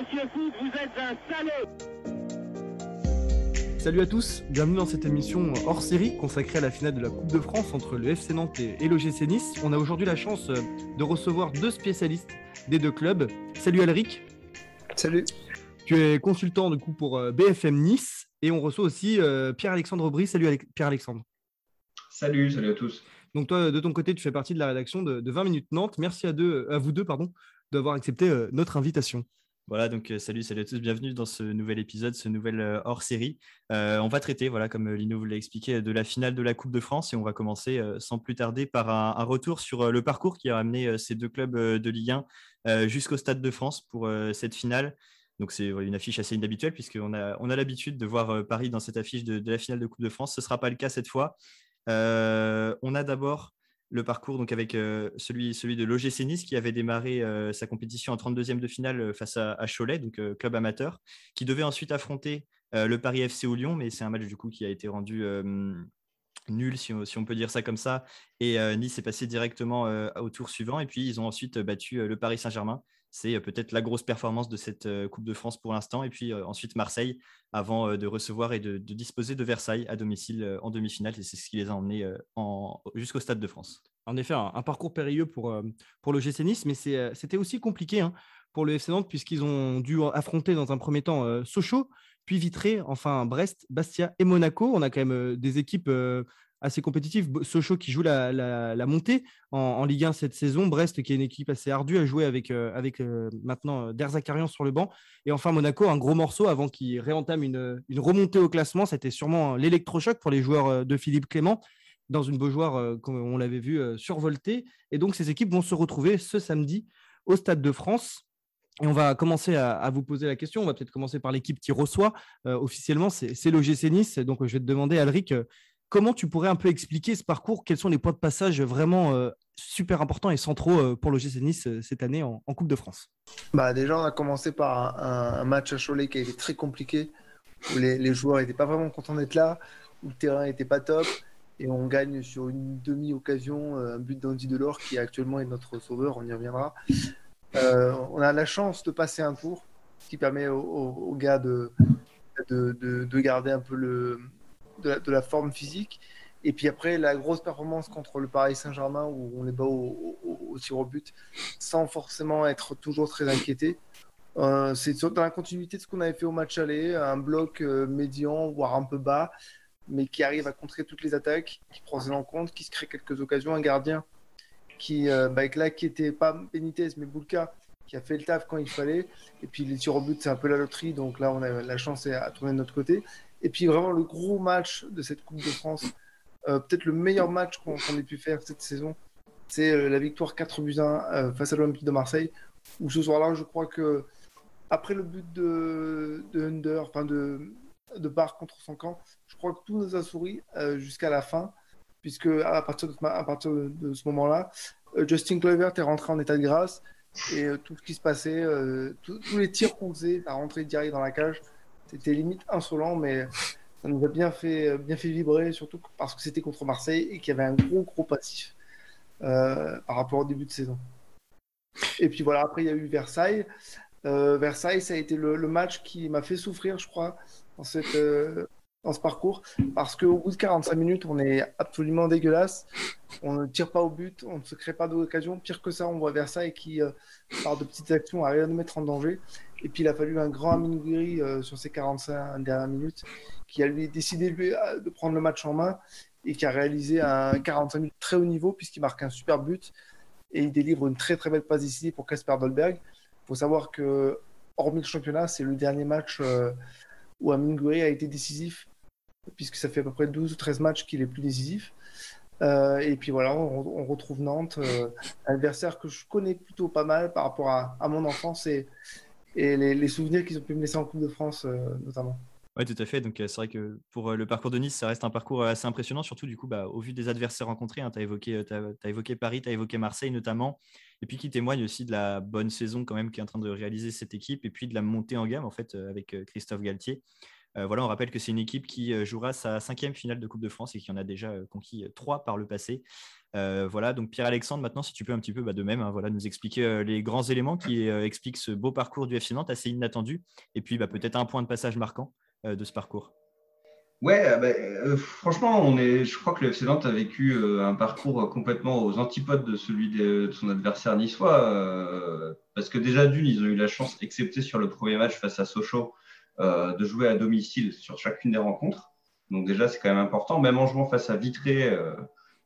monsieur Foot, vous êtes un salaud Salut à tous, bienvenue dans cette émission hors série consacrée à la finale de la Coupe de France entre le FC Nantes et l'OGC Nice. On a aujourd'hui la chance de recevoir deux spécialistes des deux clubs. Salut Alric. Salut. Tu es consultant du coup pour euh, BFM Nice et on reçoit aussi euh, Pierre-Alexandre Brie. Salut Pierre-Alexandre. Salut, salut à tous. Donc toi, de ton côté, tu fais partie de la rédaction de, 20 minutes Nantes. Merci à, deux, à vous deux pardon, d'avoir accepté euh, notre invitation. Voilà, donc salut, salut à tous, bienvenue dans ce nouvel épisode, ce nouvel hors-série. on va traiter, voilà, comme Lino vous l'a expliqué, de la finale de la Coupe de France et on va commencer sans plus tarder par un, retour sur le parcours qui a amené ces deux clubs de Ligue 1 jusqu'au Stade de France pour cette finale. Donc c'est une affiche assez inhabituelle puisqu'on a, on a l'habitude de voir euh, Paris dans cette affiche de, la finale de Coupe de France. Ce ne sera pas le cas cette fois. Euh, on a d'abord le parcours donc avec euh, celui, de l'OGC Nice qui avait démarré sa compétition en 32e de finale face à, Cholet, club amateur, qui devait ensuite affronter le Paris FC au Lyon, mais c'est un match du coup qui a été rendu nul, si on, si on, peut dire ça comme ça. Et Nice est passé directement au tour suivant. Et puis, ils ont ensuite battu le Paris Saint-Germain c'est euh, peut-être la grosse performance de cette euh, Coupe de France pour l'instant. Et puis euh, ensuite Marseille, avant de recevoir et de, disposer de Versailles à domicile en demi-finale. Et c'est ce qui les a emmenés jusqu'au Stade de France. En effet, un, parcours périlleux pour, le GC mais c'était aussi compliqué hein, pour le FC Nantes, puisqu'ils ont dû affronter dans un premier temps Sochaux, puis Vitré, enfin Brest, Bastia et Monaco. On a quand même des équipes assez compétitif. Sochaux qui joue la, montée en, Ligue 1 cette saison. Brest qui est une équipe assez ardue à jouer avec, euh, avec euh, maintenant euh, Der sur le banc. Et enfin Monaco, un gros morceau avant qu'il réentame une, remontée au classement. C'était sûrement l'électrochoc pour les joueurs de Philippe Clément dans une Beaujoire, comme on l'avait vu, survoltée. Et donc ces équipes vont se retrouver ce samedi au Stade de France. Et on va commencer à, vous poser la question. On va peut-être commencer par l'équipe qui reçoit officiellement. C'est l'OGC Nice. Donc, je vais te demander, Alric, Comment tu pourrais un peu expliquer ce parcours? Quels sont les points de passage vraiment euh, super importants et centraux euh, pour le GC Nice euh, cette année en, Coupe de France? Bah Déjà, on a commencé par un, match à Cholet qui a été très compliqué, où les, joueurs n'étaient pas vraiment contents d'être là, où le terrain n'était pas top. Et on gagne sur une demi-occasion un but d'Andy Delors qui actuellement est notre sauveur, on y reviendra. on a la chance de passer un tour, ce qui permet aux, gars de, de, garder un peu le, de la, forme physique. Et puis après, la grosse performance contre le Paris Saint-Germain où on les bat au, au, tir au but sans forcément être toujours très inquiété. Euh, c'est dans la continuité de ce qu'on avait fait au match aller, un bloc euh, médian, voire un peu bas, mais qui arrive à contrer toutes les attaques, qui prend en compte, qui se crée quelques occasions. Un gardien qui, euh, bah, là, qui était pas Benitez, mais Boulka, qui a fait le taf quand il fallait. Et puis les tirs au but, c'est un peu la loterie, donc là, on a la chance à tourner de notre côté. Et puis vraiment le gros match de cette Coupe de France, euh, peut-être le meilleur match qu'on ait pu faire cette saison, c'est euh, la victoire 4 buts 1 euh, face à l'Olympique de Marseille. Où ce soir-là, je crois que après le but de, de Under, enfin de, de Barre contre son camp, je crois que tout nous a souri jusqu'à la fin, puisque à partir de, à partir de, ce moment-là, Justin Kluivert est rentré en état de grâce et tout ce qui se passait, tous les tirs qu'on faisait, à rentrer direct dans la cage. C'était limite insolent, mais ça nous a bien fait, bien fait vibrer, surtout parce que c'était contre Marseille et qu'il y avait un gros, gros passif euh, par rapport au début de saison. Et puis voilà, après, il y a eu Versailles. Euh, Versailles, ça a été le, match qui m'a fait souffrir, je crois, dans, cette, euh, dans ce parcours, parce qu'au bout de 45 minutes, on est absolument dégueulasse. On ne tire pas au but, on ne se crée pas d'occasion. Pire que ça, on voit Versailles qui, par de petites actions, arrive à nous mettre en danger. Et puis il a fallu un grand Amin euh, sur ces 45 dernières minutes qui a lui décidé lui, euh, de prendre le match en main et qui a réalisé un 45 minutes très haut niveau puisqu'il marque un super but et il délivre une très très belle passe décisive pour Casper Dolberg. Il faut savoir que hormis le championnat, c'est le dernier match euh, où Amin a été décisif puisque ça fait à peu près 12 ou 13 matchs qu'il est plus décisif. et puis voilà, on, retrouve Nantes, un adversaire que je connais plutôt pas mal par rapport à, à mon enfance et, et les, souvenirs qu'ils ont pu me laisser en Coupe de France, euh, notamment. Oui, tout à fait. Donc, euh, c'est vrai que pour euh, le parcours de Nice, ça reste un parcours assez impressionnant, surtout du coup, bah, au vu des adversaires rencontrés. Hein, tu as, évoqué, Paris, tu as évoqué Marseille notamment, et puis qui témoigne aussi de la bonne saison quand même qui est en train de réaliser cette équipe, et puis de la montée en gamme en fait avec Christophe Galtier. Voilà, on rappelle que c'est une équipe qui jouera sa cinquième finale de Coupe de France et qui en a déjà conquis trois par le passé. voilà, donc Pierre-Alexandre, maintenant, si tu peux un petit peu bah, de même hein, voilà, nous expliquer les grands éléments qui expliquent ce beau parcours du FC Nantes assez inattendu, et puis bah, peut-être un point de passage marquant de ce parcours. Ouais, bah, franchement, on est, je crois que le FC Nantes a vécu un parcours complètement aux antipodes de celui de, son adversaire niçois, parce que déjà d'une, ils ont eu la chance, excepté sur le premier match face à Sochaux, euh, de jouer à domicile sur chacune des rencontres. Donc déjà, c'est quand même important. Même en jouant face à Vitré, euh,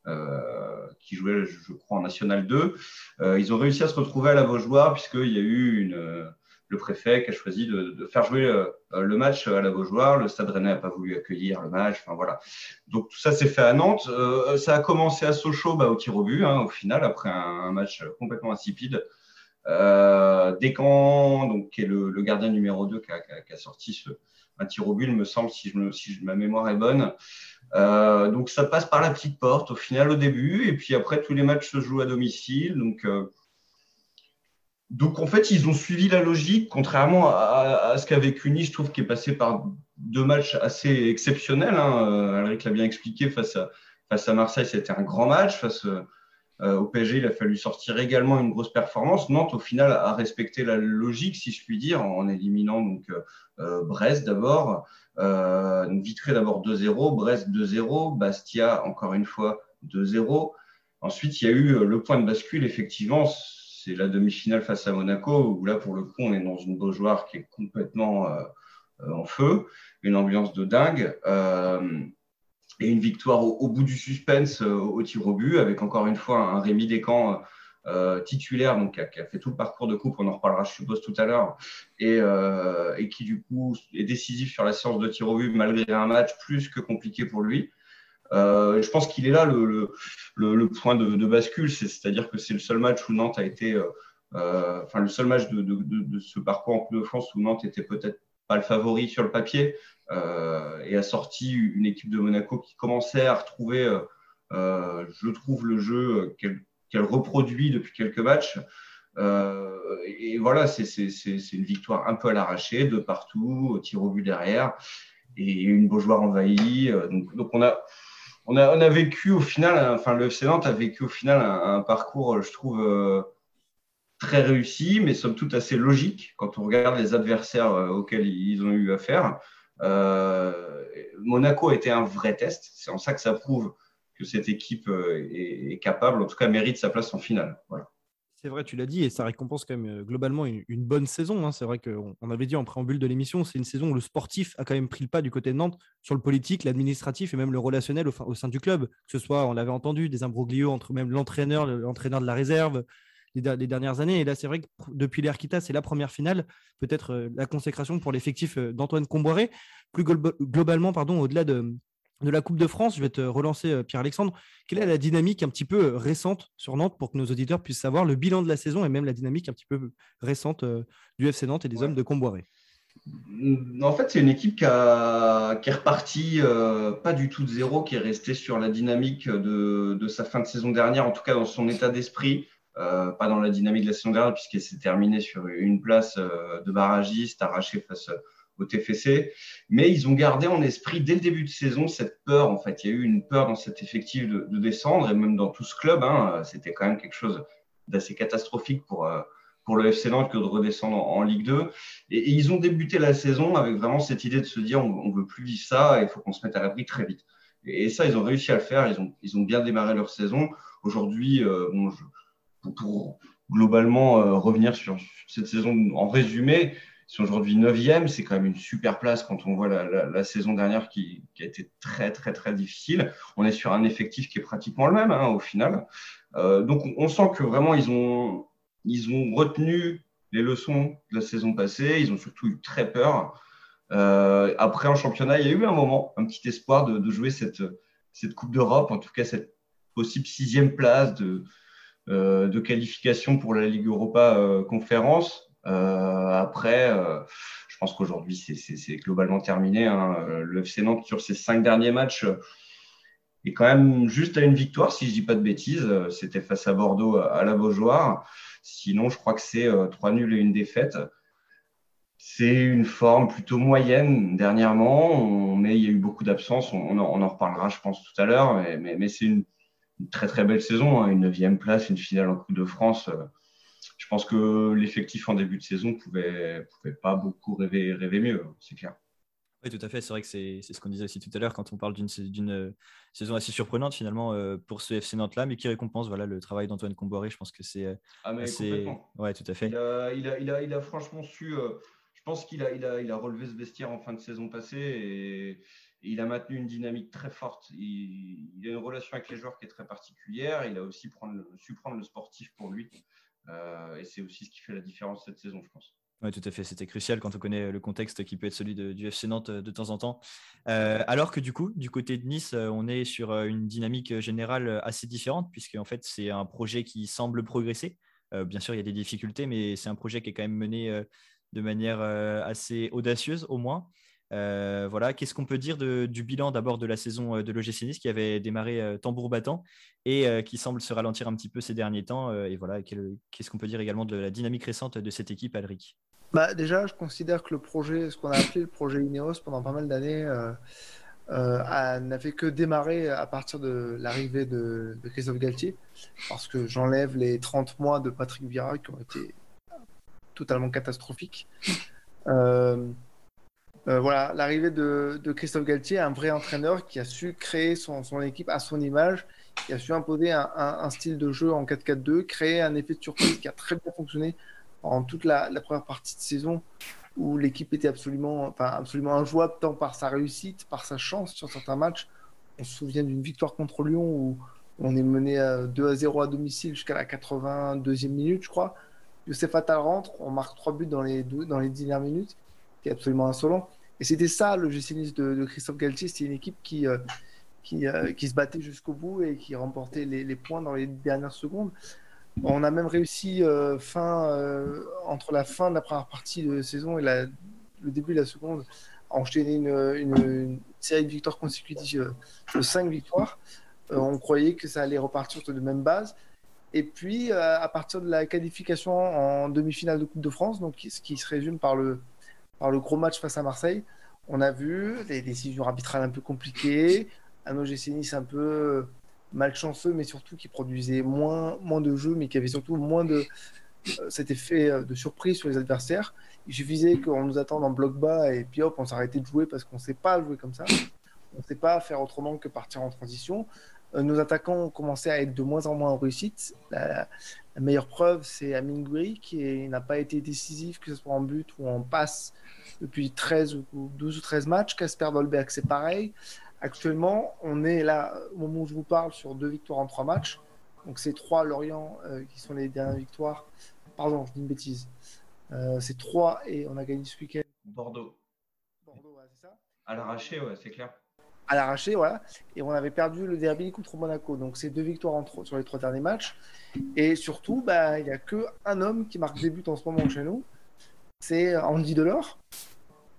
euh, qui jouait, je crois, en National 2, ils ont réussi à se retrouver à la Beaujoire, puisqu'il y a eu le préfet qui a choisi de, faire jouer le match à la Beaujoire. Le Stade Rennais n'a pas voulu accueillir le match. Enfin, voilà. Donc tout ça s'est fait à Nantes. ça a commencé à Sochaux bah, au tir au but, hein, au final, après un match complètement insipide. Euh, Descamps, donc, qui est le, gardien numéro 2 qui a, sorti ce, un tir au but, me semble, si, je si ma mémoire est bonne. Euh, donc ça passe par la petite porte au final au début, et puis après tous les matchs se jouent à domicile. Donc, euh, en fait, ils ont suivi la logique, contrairement à, ce qu'a vécu Nice, je trouve, qui est passé par deux matchs assez exceptionnels. Hein. Alric l'a bien expliqué face à, face à Marseille, c'était un grand match. Face au PSG, il a fallu sortir également une grosse performance. Nantes, au final, a respecté la logique, si je puis dire, en éliminant donc euh, euh, Brest d'abord, Vitré d'abord 2-0, Brest 2-0, Bastia encore une fois 2-0. Ensuite, il y a eu le point de bascule, effectivement, c'est la demi-finale face à Monaco, où là, pour le coup, on est dans une Beaujoire qui est complètement en feu, une ambiance de dingue et une victoire au, bout du suspense euh, au tir au but, avec encore une fois un Rémi Descamps euh, titulaire, donc qui a, fait tout le parcours de coupe, on en reparlera, je suppose, tout à l'heure, et, euh, et, qui du coup est décisif sur la séance de tir au but malgré un match plus que compliqué pour lui. je pense qu'il est là le, point de, de bascule, c'est-à-dire que c'est le seul match où Nantes a été, enfin le seul match de, de, ce parcours en Coupe de France où Nantes était peut-être pas le favori sur le papier, euh, et a sorti une équipe de Monaco qui commençait à retrouver, euh, euh, je trouve, le jeu qu'elle reproduit depuis quelques matchs. et voilà, c'est une victoire un peu à l'arraché, de partout, au tir au but derrière, et une Beaujoire envahie. Donc, on a, on a, on a, vécu au final, enfin le FC Nantes a vécu au final un, parcours, je trouve, très réussi, mais somme toute assez logique quand on regarde les adversaires auxquels ils ont eu affaire. Euh, Monaco a été un vrai test. C'est en ça que ça prouve que cette équipe euh, est, capable, en tout cas mérite sa place en finale. Voilà. C'est vrai, tu l'as dit, et ça récompense quand même euh, globalement une, bonne saison. Hein. C'est vrai qu'on avait dit en préambule de l'émission, c'est une saison où le sportif a quand même pris le pas du côté de Nantes sur le politique, l'administratif et même le relationnel au, sein du club. Que ce soit, on l'avait entendu, des imbroglios entre même l'entraîneur, l'entraîneur de la réserve, les, dernières années. Et là, c'est vrai que depuis l'Airquita, c'est la première finale, peut-être euh, la consécration pour l'effectif euh, d'Antoine Comboiré. Plus globalement, pardon, au-delà de, de la Coupe de France, je vais te relancer, euh, Pierre-Alexandre. Quelle est la dynamique un petit peu récente sur Nantes pour que nos auditeurs puissent savoir le bilan de la saison et même la dynamique un petit peu récente du FC Nantes et des hommes de Comboiré? En fait, c'est une équipe qui, a, qui est repartie pas du tout de zéro, qui est restée sur la dynamique de, de, sa fin de saison dernière, en tout cas dans son état d'esprit. Euh, pas dans la dynamique de la saison dernière, puisqu'elle s'est terminée sur une place euh, de barragiste arrachée face euh, au TFC. Mais ils ont gardé en esprit, dès le début de saison, cette peur. En fait, il y a eu une peur dans cet effectif de, descendre, et même dans tout ce club. Hein, C'était quand même quelque chose d'assez catastrophique pour, pour le FC Nantes que de redescendre en, Ligue 2. Et, ils ont débuté la saison avec vraiment cette idée de se dire on ne veut plus vivre ça, il faut qu'on se mette à l'abri très vite. Et, ça, ils ont réussi à le faire. Ils ont, ils ont bien démarré leur saison. Aujourd'hui, bon, je, pour, globalement euh, revenir sur, cette saison en résumé, ils sont aujourd'hui 9e, c'est quand même une super place quand on voit la, saison dernière qui, a été très très très difficile. On est sur un effectif qui est pratiquement le même hein, au final. Euh, donc on, sent que vraiment ils ont, ils ont retenu les leçons de la saison passée, ils ont surtout eu très peur. Euh, après en championnat, il y a eu un moment, un petit espoir de, de jouer cette, cette Coupe d'Europe, en tout cas cette possible sixième place de, de qualification pour la Ligue Europa euh, conférence. Euh, après, je pense qu'aujourd'hui, c'est globalement terminé. Hein. Le FC Nantes, sur ses cinq derniers matchs, est quand même juste à une victoire, si je dis pas de bêtises. C'était face à Bordeaux à la Beaujoire. Sinon, je crois que c'est trois nuls et une défaite. c'est une forme plutôt moyenne dernièrement, mais il y a eu beaucoup d'absences. On, en reparlera, je pense, tout à l'heure. Mais, c'est une, très très belle saison, hein. une neuvième place, une finale en Coupe de France. Je pense que l'effectif en début de saison pouvait, pouvait pas beaucoup rêver, rêver mieux, c'est clair. Oui, tout à fait. C'est vrai que c'est ce qu'on disait aussi tout à l'heure quand on parle d'une saison assez surprenante finalement euh, pour ce FC Nantes-là, mais qui récompense voilà, le travail d'Antoine Comboiré. Je pense que c'est euh, ah, assez... Ouais, tout à fait. Il a, il a, il a, il a franchement su. Euh, je pense qu'il a, il a, il a relevé ce vestiaire en fin de saison passée et, il a maintenu une dynamique très forte. Il, a une relation avec les joueurs qui est très particulière. Il a aussi prendre, su prendre le sportif pour lui. et c'est aussi ce qui fait la différence cette saison, je pense. Oui, tout à fait. C'était crucial quand on connaît le contexte qui peut être celui du FC Nantes euh, de temps en temps. Euh, alors que du coup, du côté de Nice, euh, on est sur une dynamique générale assez différente, puisque en fait, c'est un projet qui semble progresser. bien sûr, il y a des difficultés, mais c'est un projet qui est quand même mené de manière assez audacieuse, au moins. Euh, voilà, qu'est-ce qu'on peut dire du bilan d'abord de la saison euh, de l'OGC qui avait démarré euh, tambour battant et qui semble se ralentir un petit peu ces derniers temps Et voilà, qu'est-ce qu'on peut dire également de la dynamique récente de cette équipe, Alric? Bah, Déjà, je considère que le projet, ce qu'on a appelé le projet Ineos pendant pas mal d'années, n'a fait que démarrer à partir de l'arrivée de, Christophe Galtier, parce que j'enlève les 30 mois de Patrick Vieira qui ont été totalement catastrophiques. Voilà, l'arrivée de, Christophe Galtier, un vrai entraîneur qui a su créer son, équipe à son image, qui a su imposer un, style de jeu en 4-4-2, créer un effet de surprise qui a très bien fonctionné en toute la, première partie de saison où l'équipe était absolument, enfin, absolument injouable tant par sa réussite, par sa chance sur certains matchs. On se souvient d'une victoire contre Lyon où on est mené à 2 à 0 à domicile jusqu'à la 82e minute, je crois. Youssef Attal rentre, on marque trois buts dans les, dans les 10 dernières minutes absolument insolent. Et c'était ça le gestionnisme de, Christophe Galtier, c'était une équipe qui, euh, qui, euh, qui, se battait jusqu'au bout et qui remportait les, points dans les dernières secondes. On a même réussi euh, fin, entre la fin de la première partie de saison et la, le début de la seconde à enchaîner une, une, série de victoires consécutives de 5 victoires. on croyait que ça allait repartir sur de même base. Et puis, à partir de la qualification en demi-finale de Coupe de France, donc ce qui se résume par le, le gros match face à Marseille, on a vu des décisions arbitrales un peu compliquées, un OGC Nice un peu malchanceux, mais surtout qui produisait moins, moins de jeux, mais qui avait surtout moins de euh, cet effet euh, de surprise sur les adversaires. Il suffisait qu'on nous attende en bloc bas et puis hop, on s'arrêtait de jouer parce qu'on ne sait pas jouer comme ça. On ne sait pas faire autrement que partir en transition. Euh, nos attaquants ont commencé à être de moins en moins en réussite. La, meilleure preuve, c'est Amin Gouiri qui n'a pas été décisif, que ce soit en but ou en passe, depuis 13 ou 12 ou 13 matchs. Casper Dolberg, c'est pareil. Actuellement, on est là, au moment où je vous parle, sur deux victoires en trois matchs. Donc, c'est trois Lorient euh, qui sont les dernières victoires. Pardon, je dis une bêtise. Euh, c'est trois et on a gagné ce week-end. Bordeaux. Bordeaux, c'est ça À l'arraché, ouais, c'est clair. À l'arraché, voilà. Et on avait perdu le derby contre Monaco. Donc, c'est deux victoires en sur les trois derniers matchs. Et surtout, bah, il n'y a qu'un homme qui marque des buts en ce moment chez nous. C'est Andy Delors.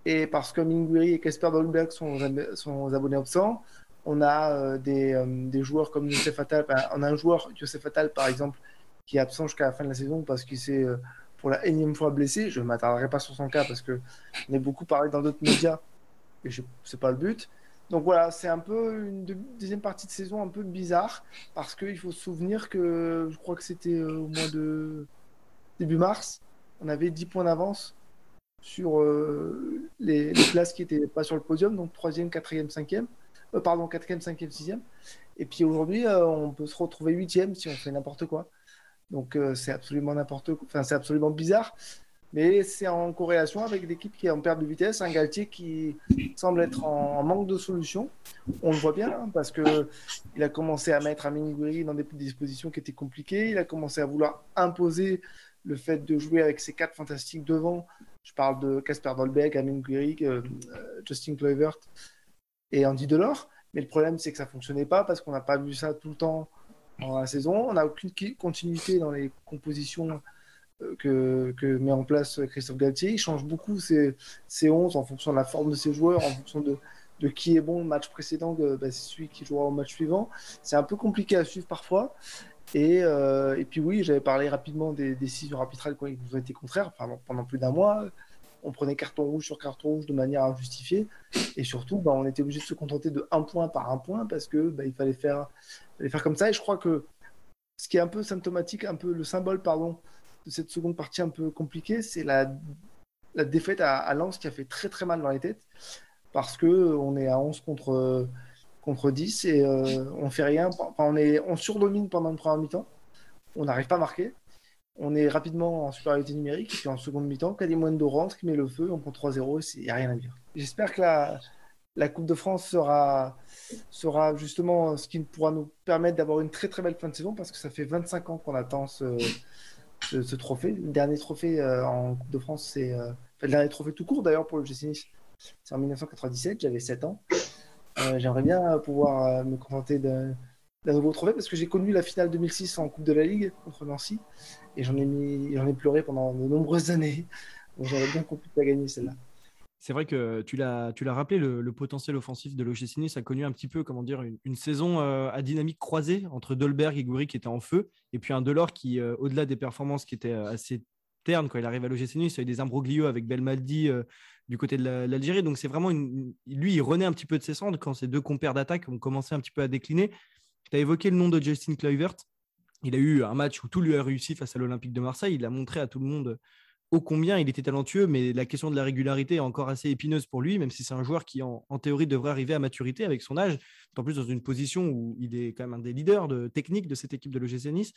Et parce que Minguiri et Casper Dolberg sont, sont abonnés absents, on a euh, des, euh, des, joueurs comme Youssef Attal. on a un joueur, Youssef Attal par exemple, qui est absent jusqu'à la fin de la saison parce qu'il s'est euh, pour la énième fois blessé. Je ne m'attarderai pas sur son cas parce qu'on a beaucoup parlé dans d'autres médias et ce n'est pas le but. Donc voilà, c'est un peu une deuxième partie de saison un peu bizarre parce qu'il faut se souvenir que je crois que c'était au mois de début mars, on avait 10 points d'avance sur euh, les, places qui n'étaient pas sur le podium, donc 3e, 4e, 5e, pardon, 4e, 5e, 6e. Et puis aujourd'hui, euh, on peut se retrouver 8e si on fait n'importe quoi. Donc euh, c'est absolument n'importe quoi, enfin c'est absolument bizarre, mais c'est en corrélation avec l'équipe qui est en perte de vitesse, un Galtier qui semble être en, manque de solutions. On le voit bien hein, parce que il a commencé à mettre Amin Gouiri dans des dispositions qui étaient compliquées, il a commencé à vouloir imposer le fait de jouer avec ces quatre fantastiques devant je parle de Casper Dolbeck, Amin Guirig, euh, euh, Justin Kluivert et Andy Delors. Mais le problème, c'est que ça fonctionnait pas parce qu'on n'a pas vu ça tout le temps dans la saison. On n'a aucune continuité dans les compositions que, met en place Christophe Galtier. Il change beaucoup ses, ses 11 en fonction de la forme de ses joueurs, en fonction de, qui est bon le match précédent, bah, c'est celui qui jouera au match suivant. C'est un peu compliqué à suivre parfois. Euh, et, puis oui, j'avais parlé rapidement des décisions arbitrales qui nous ont été contraires pendant plus d'un mois. on prenait carton rouge sur carton rouge de manière injustifiée. Et surtout, bah, on était obligé de se contenter de un point par un point parce que bah, il fallait faire, fallait faire comme ça. Et je crois que ce qui est un peu symptomatique, un peu le symbole, pardon, de cette seconde partie un peu compliquée, c'est la, la défaite à, à Lens qui a fait très très mal dans les têtes parce que on est à 11 contre, contre 10 et euh, on fait rien. Enfin, on, est, on surdomine pendant une première mi-temps. On n'arrive pas à marquer. On est rapidement en supériorité numérique. Et puis en seconde mi-temps, Kadimwendo rentre, qui met le feu, on prend 3-0 et il n'y a rien à dire. J'espère que la, la Coupe de France sera, sera justement ce qui pourra nous permettre d'avoir une très très belle fin de saison parce que ça fait 25 ans qu'on attend ce, ce, trophée. Le dernier trophée euh, en Coupe de France, c'est euh, le dernier trophée tout court d'ailleurs pour le GC. C'est en 1997, j'avais 7 ans. Euh, j'aimerais bien pouvoir me contenter d'un nouveau trophée parce que j'ai connu la finale 2006 en Coupe de la Ligue contre Nancy et j'en ai, pleuré pendant de nombreuses années. Donc j'aurais bien compris de gagner celle-là. C'est vrai que tu l'as, rappelé, le, potentiel offensif de l'OGC Nice a connu un petit peu, comment dire, une, saison à dynamique croisée entre Dolberg et Goury qui étaient en feu, et puis un Delors qui, au-delà des performances qui étaient assez ternes quand il arrive à l'OGC Nice, il y a eu des imbroglios avec Belmaldi du côté de l'Algérie. Donc c'est vraiment une, lui, il renaît un petit peu de ses cendres quand ces deux compères d'attaque ont commencé un petit peu à décliner. Tu as évoqué le nom de Justin Kluivert. Il a eu un match où tout lui a réussi face à l'Olympique de Marseille. Il a montré à tout le monde ô combien il était talentueux, mais la question de la régularité est encore assez épineuse pour lui, même si c'est un joueur qui, en, théorie, devrait arriver à maturité avec son âge, en plus dans une position où il est quand même un des leaders de technique de cette équipe de l'OGC Nice.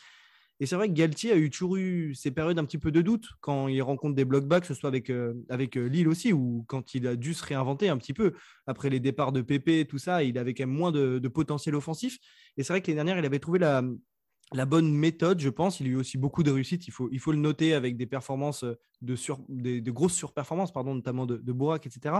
Et c'est vrai que Galtier a eu toujours eu ces périodes un petit peu de doute quand il rencontre des blockbacks, que ce soit avec, euh, avec euh, Lille aussi, ou quand il a dû se réinventer un petit peu. Après les départs de Pépé tout ça, il avait quand même moins de, de potentiel offensif. Et c'est vrai que l'année dernière, il avait trouvé la, la bonne méthode, je pense. Il a eu aussi beaucoup de réussite. Il faut, le noter avec des performances euh, de, sur, des, grosses surperformances, pardon, notamment de, de etc.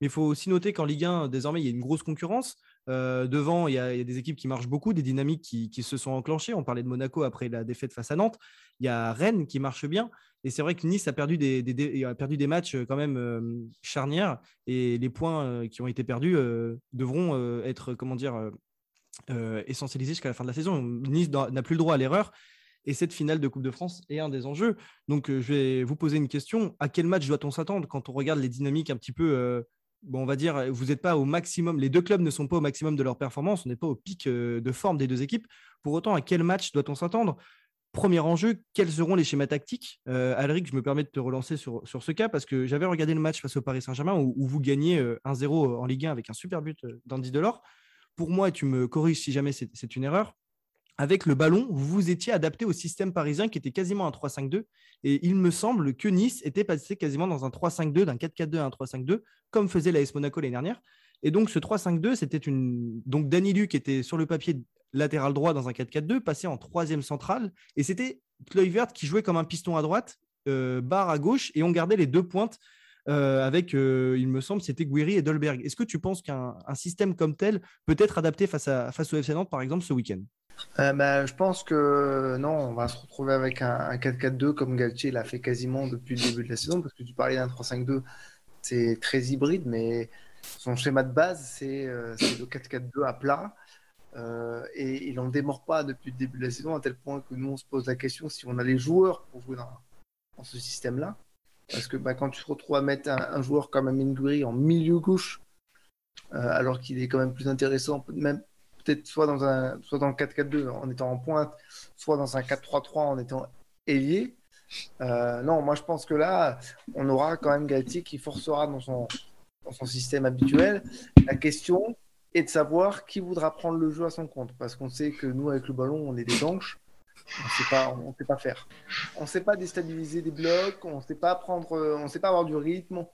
Mais il faut aussi noter qu'en Ligue 1, désormais, il y a une grosse concurrence. Euh, devant, il y, a, des équipes qui marchent beaucoup, des dynamiques qui, se sont enclenchées. On parlait de Monaco après la défaite face à Nantes. Il y a Rennes qui marche bien. Et c'est vrai que Nice a perdu des, a perdu des matchs euh, quand même charnières. Et les points qui ont été perdus devront être, comment dire, essentialisé jusqu'à la fin de la saison. Nice n'a plus le droit à l'erreur. Et cette finale de Coupe de France est un des enjeux. Donc, euh, je vais vous poser une question. À quel match doit-on s'attendre quand on regarde les dynamiques un petit peu, euh, bon, on va dire, vous n'êtes pas au maximum, les deux clubs ne sont pas au maximum de leur performance, on n'est pas au pic de forme des deux équipes. Pour autant, à quel match doit-on s'attendre? Premier enjeu, quels seront les schémas tactiques? Alric, je me permets de te relancer sur, sur ce cas parce que j'avais regardé le match face au Paris Saint-Germain où, où, vous gagnez 1-0 en Ligue 1 avec un super but d'Andy Delors pour moi, et tu me corriges si jamais c'est une erreur, avec le ballon, vous étiez adapté au système parisien qui était quasiment un 3-5-2. Et il me semble que Nice était passé quasiment dans un 3-5-2, d'un 4-4-2 à un 3-5-2, comme faisait l'AS Monaco l'année dernière. Et donc, ce 3-5-2, c'était une. Donc, Danny qui était sur le papier latéral droit dans un 4-4-2, passé en troisième centrale. Et c'était Kluivert qui jouait comme un piston à droite, euh, barre à gauche, et on gardait les deux pointes euh, avec, euh, il me semble, c'était Guiri et Dolberg. Est-ce que tu penses qu'un système comme tel peut être adapté face, à, face au FC Nantes, par exemple, ce week-end? Euh, bah, je pense que non, on va se retrouver avec un, 4-4-2 comme Galtier l'a fait quasiment depuis le début de la saison, parce que tu parlais d'un 3-5-2, c'est très hybride, mais son schéma de base, c'est le 4-4-2 à plat. et il n'en démord pas depuis le début de la saison, à tel point que nous, on se pose la question si on a les joueurs pour jouer dans ce système-là. Parce que bah, quand tu te retrouves à mettre un, joueur comme Aminguri en milieu gauche, euh, alors qu'il est quand même plus intéressant, même peut-être soit dans un soit dans le 4-4-2 en étant en pointe, soit dans un 4-3-3 en étant ailier. Euh, non, moi je pense que là, on aura quand même Galtier qui forcera dans son, dans son système habituel. La question est de savoir qui voudra prendre le jeu à son compte. Parce qu'on sait que nous, avec le ballon, on est des ganches. On sait pas, on sait pas faire. On sait pas déstabiliser des blocs, on sait pas prendre, on sait pas avoir du rythme,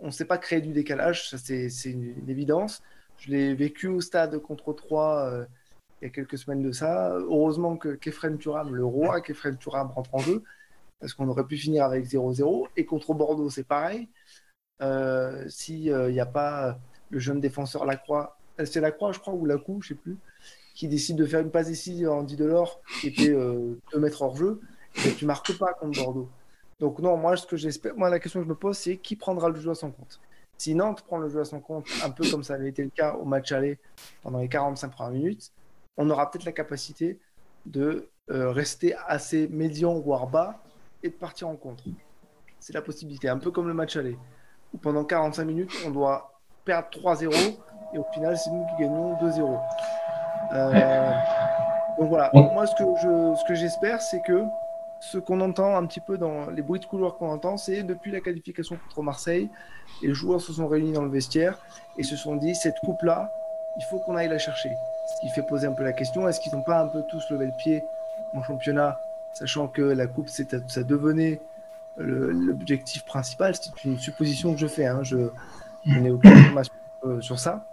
on sait pas créer du décalage, ça c'est une, évidence. Je l'ai vécu au stade contre 3 euh, il y a quelques semaines de ça. Heureusement que Kefren Turam, le roi Kefren Turam rentre en jeu, parce qu'on aurait pu finir avec 0-0. Et contre Bordeaux, c'est pareil. Euh, S'il n'y a pas le jeune défenseur Lacroix, c'est Lacroix, je crois, ou Lacou, je sais plus, qui décide de faire une passe ici en dit de l'or, qui était euh, mettre hors jeu, et tu marques pas contre Bordeaux. Donc non, moi ce que j'espère, moi la question que je me pose, c'est qui prendra le jeu à son compte? Si Nantes prend le jeu à son compte, un peu comme ça avait été le cas au match aller pendant les 45 premières minutes, on aura peut-être la capacité de euh, rester assez médian voire bas et de partir en contre. c'est la possibilité, un peu comme le match aller, où pendant 45 minutes, on doit perdre 3-0 et au final, c'est nous qui gagnons 2-0. Euh, donc voilà, moi ce que, je, ce que j'espère, c'est que ce qu'on entend un petit peu dans les bruits de couloir qu'on entend, c'est depuis la qualification contre Marseille, les joueurs se sont réunis dans le vestiaire et se sont dit cette coupe-là, il faut qu'on aille la chercher. Ce qui fait poser un peu la question est-ce qu'ils n'ont pas un peu tous levé le pied en championnat, sachant que la coupe, ça devenait l'objectif principal C'est une supposition que je fais, hein. je, n'ai aucune information euh, sur ça.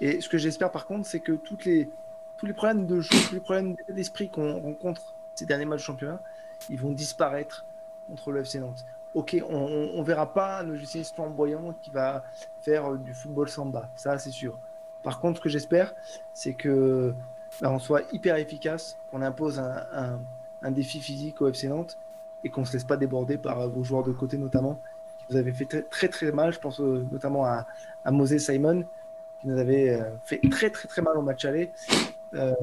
Et ce que j'espère par contre, c'est que toutes les, tous les problèmes de jeu, tous les problèmes d'esprit qu'on rencontre ces derniers matchs de championnat, ils vont disparaître contre le FC Nantes. Ok, on ne verra pas un logiciel flamboyant qui va faire du football samba, ça c'est sûr. Par contre, ce que j'espère, c'est que bah, on soit hyper efficace, qu'on impose un, défi physique au FC Nantes et qu'on ne se laisse pas déborder par vos joueurs de côté notamment. Vous avez fait très très, mal, je pense euh, notamment à, à Mosé Simon, qui nous avait euh, fait très très très mal au match aller. Euh.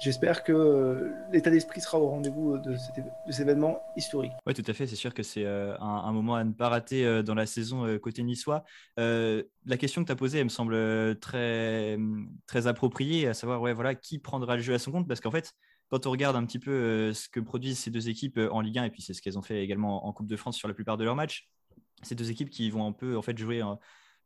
J'espère que l'état d'esprit sera au rendez-vous de cet, événement historique. Oui, tout à fait. C'est sûr que c'est un, moment à ne pas rater dans la saison côté niçois. la question que tu as posée, elle me semble très, très appropriée, à savoir ouais, voilà, qui prendra le jeu à son compte? Parce qu'en fait, quand on regarde un petit peu ce que produisent ces deux équipes en Ligue 1, et puis c'est ce qu'elles ont fait également en Coupe de France sur la plupart de leurs matchs, ces deux équipes qui vont un peu en fait jouer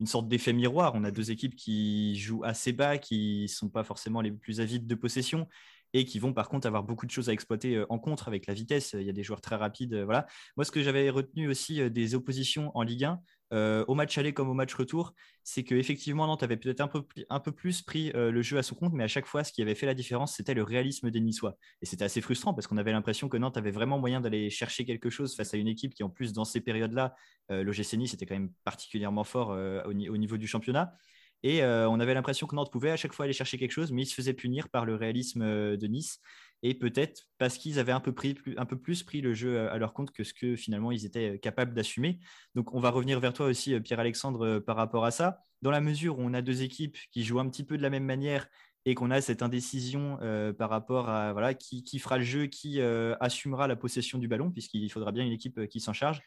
une sorte d'effet miroir. On a deux équipes qui jouent assez bas, qui sont pas forcément les plus avides de possession et qui vont par contre avoir beaucoup de choses à exploiter euh, en contre avec la vitesse. Il y a des joueurs très rapides. Euh, voilà. Moi, ce que j'avais retenu aussi euh, des oppositions en Ligue 1, au match aller comme au match retour, c'est qu'effectivement, Nantes avait peut-être un peu, un peu plus pris le jeu à son compte, mais à chaque fois, ce qui avait fait la différence, c'était le réalisme des Niçois. Et c'était assez frustrant parce qu'on avait l'impression que Nantes avait vraiment moyen d'aller chercher quelque chose face à une équipe qui, en plus, dans ces périodes-là, l'OGC Nice était quand même particulièrement fort au, niveau du championnat. Et euh, on avait l'impression que Nantes pouvait à chaque fois aller chercher quelque chose, mais ils se faisaient punir par le réalisme euh, de Nice. Et peut-être parce qu'ils avaient un peu, pris, un peu plus pris le jeu à leur compte que ce que finalement ils étaient capables d'assumer. Donc on va revenir vers toi aussi, Pierre-Alexandre, par rapport à ça. Dans la mesure où on a deux équipes qui jouent un petit peu de la même manière et qu'on a cette indécision euh, par rapport à voilà, qui, fera le jeu, qui euh, assumera la possession du ballon, puisqu'il faudra bien une équipe euh, qui s'en charge.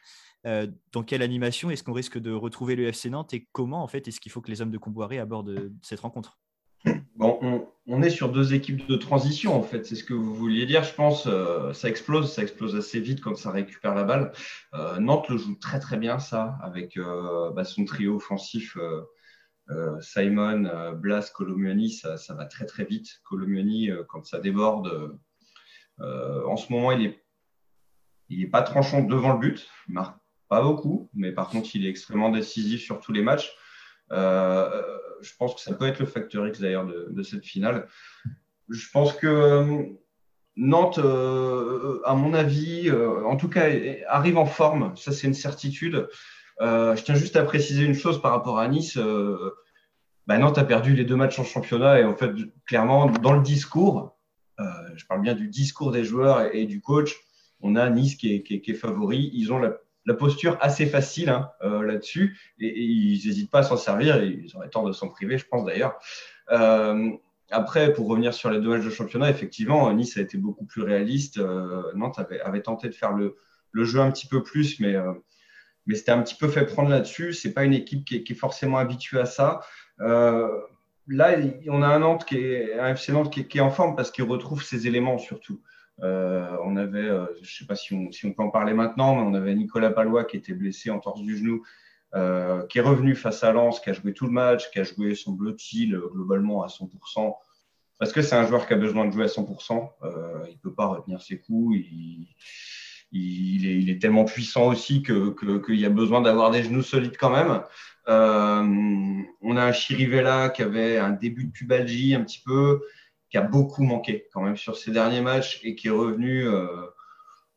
dans quelle animation est-ce qu'on risque de retrouver le FC Nantes et comment en fait est-ce qu'il faut que les hommes de Comboiré abordent cette rencontre? On, est sur deux équipes de transition en fait, c'est ce que vous vouliez dire, je pense. ça explose, ça explose assez vite quand ça récupère la balle. Nantes le joue très très bien ça, avec bah, son trio offensif euh, Simon, euh, Blas, Colomiani, ça, va très très vite. Colomiani, euh, quand ça déborde, en ce moment, il n'est pas tranchant devant le but. Il marque pas beaucoup, mais par contre, il est extrêmement décisif sur tous les matchs. Je pense que ça peut être le facteur X d'ailleurs de, cette finale. Je pense que Nantes, à mon avis, en tout cas, arrive en forme. Ça, c'est une certitude. Euh, je tiens juste à préciser une chose par rapport à Nice. Euh, bah, Nantes a perdu les deux matchs en championnat et en fait, clairement, dans le discours, euh, je parle bien du discours des joueurs et, du coach, on a Nice qui est, favori. Ils ont la, posture assez facile hein, là-dessus et, ils n'hésitent pas à s'en servir et ils auraient tort de s'en priver, je pense d'ailleurs. après, pour revenir sur les deux matchs de championnat, effectivement, Nice a été beaucoup plus réaliste. Nantes avait, tenté de faire le, jeu un petit peu plus, mais c'était un petit peu fait prendre là-dessus. C'est pas une équipe qui est, forcément habituée à ça. Euh, là, on a un Nantes qui est un FC Nantes qui est, en forme parce qu'il retrouve ses éléments surtout. Euh, on avait, euh, je ne sais pas si on, peut en parler maintenant, mais on avait Nicolas Palois qui était blessé en torse du genou, qui est revenu face à Lens, qui a joué tout le match, qui a joué, semble-t-il, globalement à 100%. Parce que c'est un joueur qui a besoin de jouer à 100%. il ne peut pas retenir ses coups. Il, est, tellement puissant aussi qu'il que, y a besoin d'avoir des genoux solides quand même. Euh, on a un Chirivella qui avait un début de pubalgie un petit peu, qui a beaucoup manqué quand même sur ses derniers matchs et qui est revenu, euh,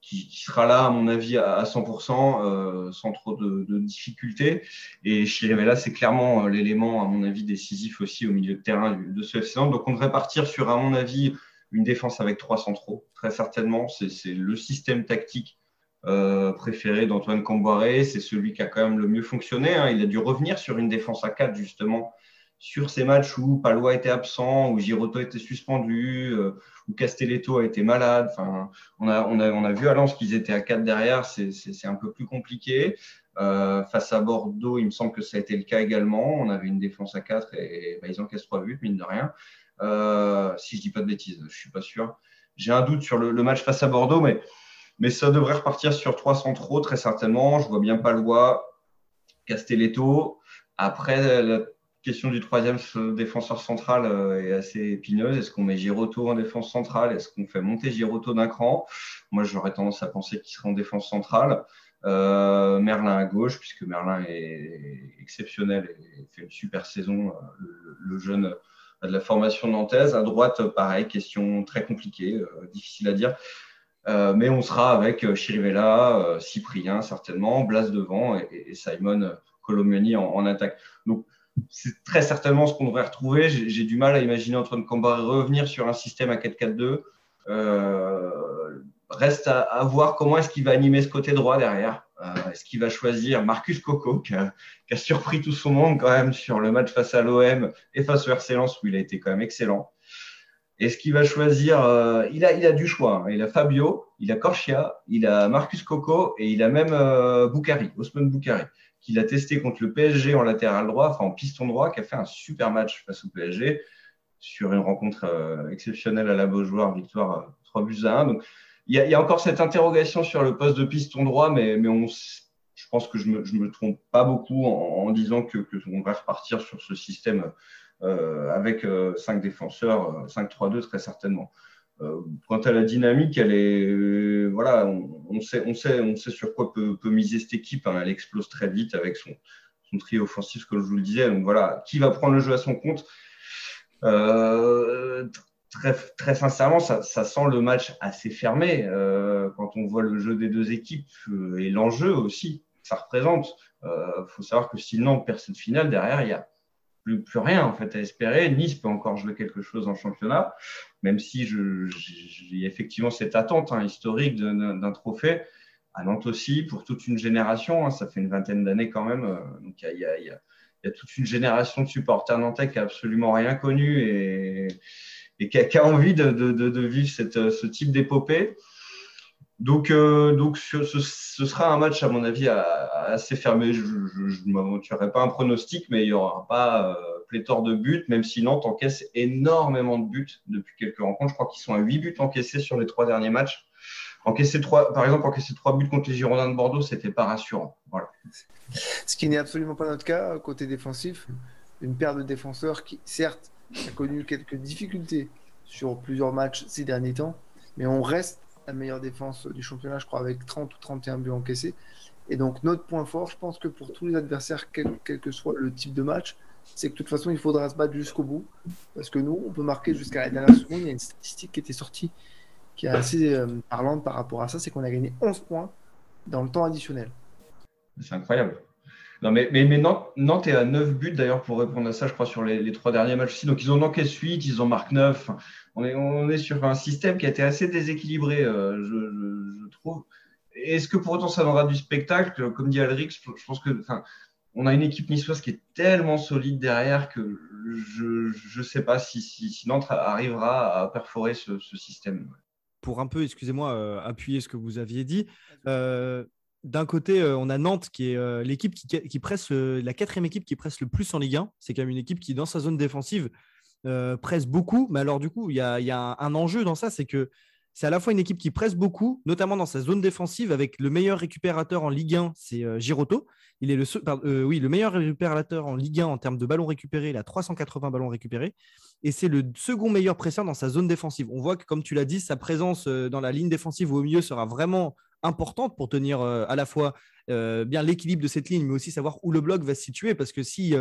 qui, sera là à mon avis à, 100% euh, sans trop de, difficultés. Et Chirivella, c'est clairement l'élément à mon avis décisif aussi au milieu de terrain de ce FC Donc on devrait partir sur à mon avis une défense avec trois centraux, très certainement. C'est le système tactique euh, préféré d'Antoine Comboiré. C'est celui qui a quand même le mieux fonctionné. Hein. Il a dû revenir sur une défense à 4, justement, sur ces matchs où Palois était absent, où Giroto était suspendu, euh, où Castelletto a été malade. Enfin, on a, on a, on a vu à Lens qu'ils étaient à 4 derrière, c'est un peu plus compliqué. Euh, face à Bordeaux, il me semble que ça a été le cas également. On avait une défense à 4 et, bah, ils encaissent 3 buts, mine de rien. Euh, si je dis pas de bêtises, je suis pas sûr. J'ai un doute sur le, match face à Bordeaux, mais, mais ça devrait repartir sur 3 centraux très certainement. Je vois bien Palois, Castelletto. Après, la question du troisième défenseur central euh, est assez épineuse. Est-ce qu'on met Giroto en défense centrale? Est-ce qu'on fait monter Giroto d'un cran? Moi, j'aurais tendance à penser qu'il serait en défense centrale. Euh, Merlin à gauche, puisque Merlin est exceptionnel et fait une super saison. Euh, le, jeune de la formation nantaise. À droite, pareil, question très compliquée, difficile à dire. mais on sera avec Chirivella, Cyprien certainement, Blas devant et, Simon Colomiani en, en, attaque. Donc c'est très certainement ce qu'on devrait retrouver. J'ai du mal à imaginer Antoine Cambaré revenir sur un système à 4-4-2. Euh, reste à, voir comment est-ce qu'il va animer ce côté droit derrière. Euh, est-ce qu'il va choisir Marcus Coco, qui a, surpris tout son monde quand même sur le match face à l'OM et face au RC Lens où il a été quand même excellent. Est-ce qu'il va choisir euh, il, a, il a du choix. Hein. Il a Fabio, il a Corchia, il a Marcus Coco et il a même Boukari, Osman Boukari qu'il a testé contre le PSG en latéral droit, enfin en piston droit, qui a fait un super match face au PSG sur une rencontre euh, exceptionnelle à la Beaujoire, victoire 3 euh, buts à 1. Donc, il y, a, encore cette interrogation sur le poste de piston droit, mais, je pense que je ne me, trompe pas beaucoup en, disant que, va repartir sur ce système euh, avec euh, 5 défenseurs, 5-3-2 très certainement. Euh, quant à la dynamique, elle est, euh, voilà, on, sait, on, sait, on sait sur quoi peut, miser cette équipe. Hein. Elle explose très vite avec son, son trio offensif, comme je vous le disais. Donc voilà, qui va prendre le jeu à son compte? Euh, très, très, sincèrement, ça, sent le match assez fermé quand on voit le jeu des deux équipes et l'enjeu aussi ça représente. Il faut savoir que sinon, perd cette finale, derrière, il n'y a plus, rien en fait à espérer. Nice peut encore jouer quelque chose en championnat même si j'ai effectivement cette attente hein, historique d'un trophée. À Nantes aussi, pour toute une génération, hein, ça fait une vingtaine d'années quand même. Donc il y, a toute une génération de supporters nantais qui n'a absolument rien connu et, qui, a, envie de, de, de vivre cette, ce type d'épopée. Donc, euh, donc ce, sera un match, à mon avis, assez fermé. Je ne m'aventurerai pas un pronostic, mais il n'y aura pas euh, pléthore de buts, même si Nantes encaisse énormément de buts depuis quelques rencontres. Je crois qu'ils sont à 8 buts encaissés sur les trois derniers matchs. Encaisser trois, par exemple, encaisser trois buts contre les Girondins de Bordeaux, c'était pas rassurant. Voilà. Ce qui n'est absolument pas notre cas côté défensif. Une paire de défenseurs qui, certes, a connu quelques difficultés sur plusieurs matchs ces derniers temps, mais on reste la meilleure défense du championnat, je crois, avec 30 ou 31 buts encaissés. Et donc, notre point fort, je pense que pour tous les adversaires, quel que soit le type de match, c'est que de toute façon, il faudra se battre jusqu'au bout. Parce que nous, on peut marquer jusqu'à la dernière seconde. Il y a une statistique qui était sortie qui est assez euh, parlante par rapport à ça c'est qu'on a gagné 11 points dans le temps additionnel. C'est incroyable. Non, mais, Nantes, est à 9 buts d'ailleurs pour répondre à ça, je crois, sur les, trois derniers matchs aussi. Donc ils ont encaissé 8, ils ont marqué 9. On est, sur un système qui a été assez déséquilibré, euh, je, trouve. Est-ce que pour autant ça aura du spectacle? Comme dit Alrix, je pense que on a une équipe niçoise qui est tellement solide derrière que je ne sais pas si, si, Nantes arrivera à perforer ce, système. Pour un peu, excusez-moi, euh, appuyer ce que vous aviez dit, euh, d'un côté, euh, on a Nantes qui est l'équipe qui, presse, la quatrième équipe qui presse le plus en Ligue 1. C'est quand même une équipe qui, dans sa zone défensive, presse beaucoup. Mais alors, du coup, il y a, un, enjeu dans ça, c'est que c'est à la fois une équipe qui presse beaucoup, notamment dans sa zone défensive, avec le meilleur récupérateur en Ligue 1, c'est euh, Giroto. Il est le, euh, oui, le meilleur récupérateur en Ligue 1 en termes de ballons récupérés. Il a 380 ballons récupérés. Et c'est le second meilleur presseur dans sa zone défensive. On voit que, comme tu l'as dit, sa présence euh, dans la ligne défensive ou au milieu sera vraiment importante pour tenir à la fois bien l'équilibre de cette ligne, mais aussi savoir où le bloc va se situer. Parce que si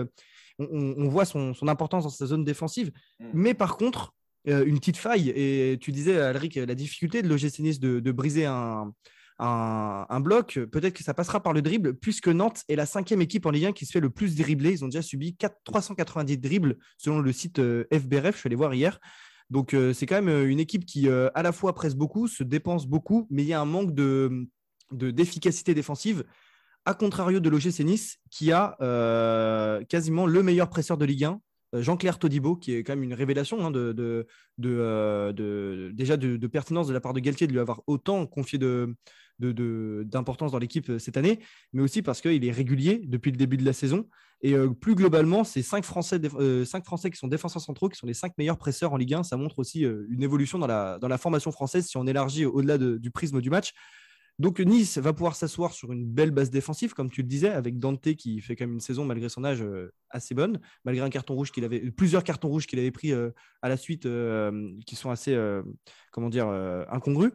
on, voit son, importance dans sa zone défensive, mmh. mais par contre, euh, une petite faille. Et tu disais, Alric, la difficulté de l'OGC Nice de, briser un, un, bloc, peut-être que ça passera par le dribble, puisque Nantes est la cinquième équipe en Ligue 1 qui se fait le plus dribbler. Ils ont déjà subi 4, 390 dribbles selon le site FBRF, euh, je suis allé voir hier. Donc euh, c'est quand même une équipe qui à la fois presse beaucoup, se dépense beaucoup, mais il y a un manque de, d'efficacité défensive, à contrario de l'OGC Nice, qui a quasiment le meilleur presseur de Ligue 1 Jean-Claire Todibo, qui est quand même une révélation hein, de, déjà de, pertinence de la part de Galtier de lui avoir autant confié de, d'importance dans l'équipe cette année, mais aussi parce qu'il est régulier depuis le début de la saison. Et plus globalement, c'est cinq Français, cinq Français qui sont défenseurs centraux, qui sont les cinq meilleurs presseurs en Ligue 1. Ça montre aussi une évolution dans la, dans la formation française si on élargit au-delà du prisme du match. Donc Nice va pouvoir s'asseoir sur une belle base défensive, comme tu le disais, avec Dante qui fait quand même une saison malgré son âge euh, assez bonne, malgré un carton rouge qu'il avait, plusieurs cartons rouges qu'il avait pris euh, à la suite, euh, qui sont assez, comment dire, incongrus.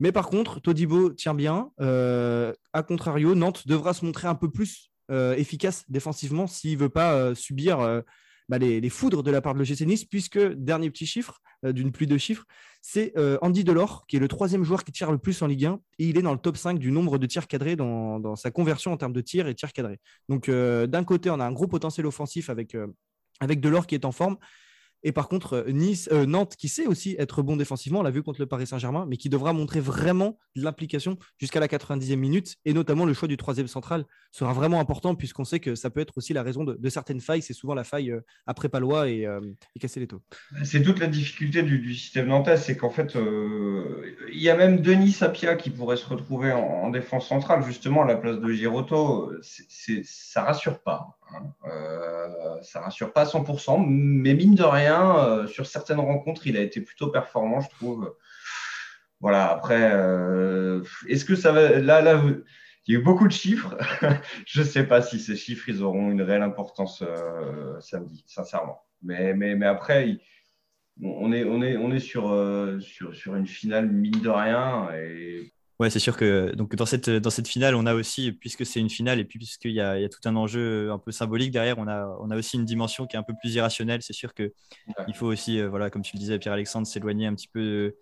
Mais par contre, Todibo tient bien. a contrario, Nantes devra se montrer un peu plus efficace défensivement s'il veut pas subir bah, les, foudres de la part de l'OGC Nice, puisque, dernier petit chiffre, euh, d'une pluie de chiffres, c'est euh, Andy Delors, qui est le troisième joueur qui tire le plus en Ligue 1, et il est dans le top 5 du nombre de tirs cadrés dans, sa conversion en termes de tirs et tirs cadrés. Donc, euh, d'un côté, on a un gros potentiel offensif avec, avec Delors qui est en forme, et par contre, euh, nice, euh, Nantes, qui sait aussi être bon défensivement, on l'a vu contre le Paris Saint-Germain, mais qui devra montrer vraiment de l'implication jusqu'à la 90e minute. Et notamment, le choix du troisième central sera vraiment important, puisqu'on sait que ça peut être aussi la raison de, certaines failles. C'est souvent la faille euh, après Palois et, et casser les taux. C'est toute la difficulté du, système nantais, c'est qu'en fait, il y a même Denis Sapia qui pourrait se retrouver en, défense centrale, justement, à la place de Giroto. ça rassure pas. Hein. Euh, ça rassure pas à 100%, mais mine de rien, euh, sur certaines rencontres, il a été plutôt performant, je trouve. Voilà, après, euh, est-ce que ça va. Là, il y a eu beaucoup de chiffres. je ne sais pas si ces chiffres, ils auront une réelle importance samedi, sincèrement. Mais, mais, mais après, on est, on est, on est sur, sur, sur une finale, mine de rien. Et Ouais, c'est sûr que donc dans cette, dans cette finale, on a aussi, puisque c'est une finale et puis puisqu'il y a, il y a tout un enjeu un peu symbolique derrière, on a, on a aussi une dimension qui est un peu plus irrationnelle. C'est sûr qu'il il faut aussi, euh, voilà, comme tu le disais, Pierre-Alexandre, s'éloigner un petit peu.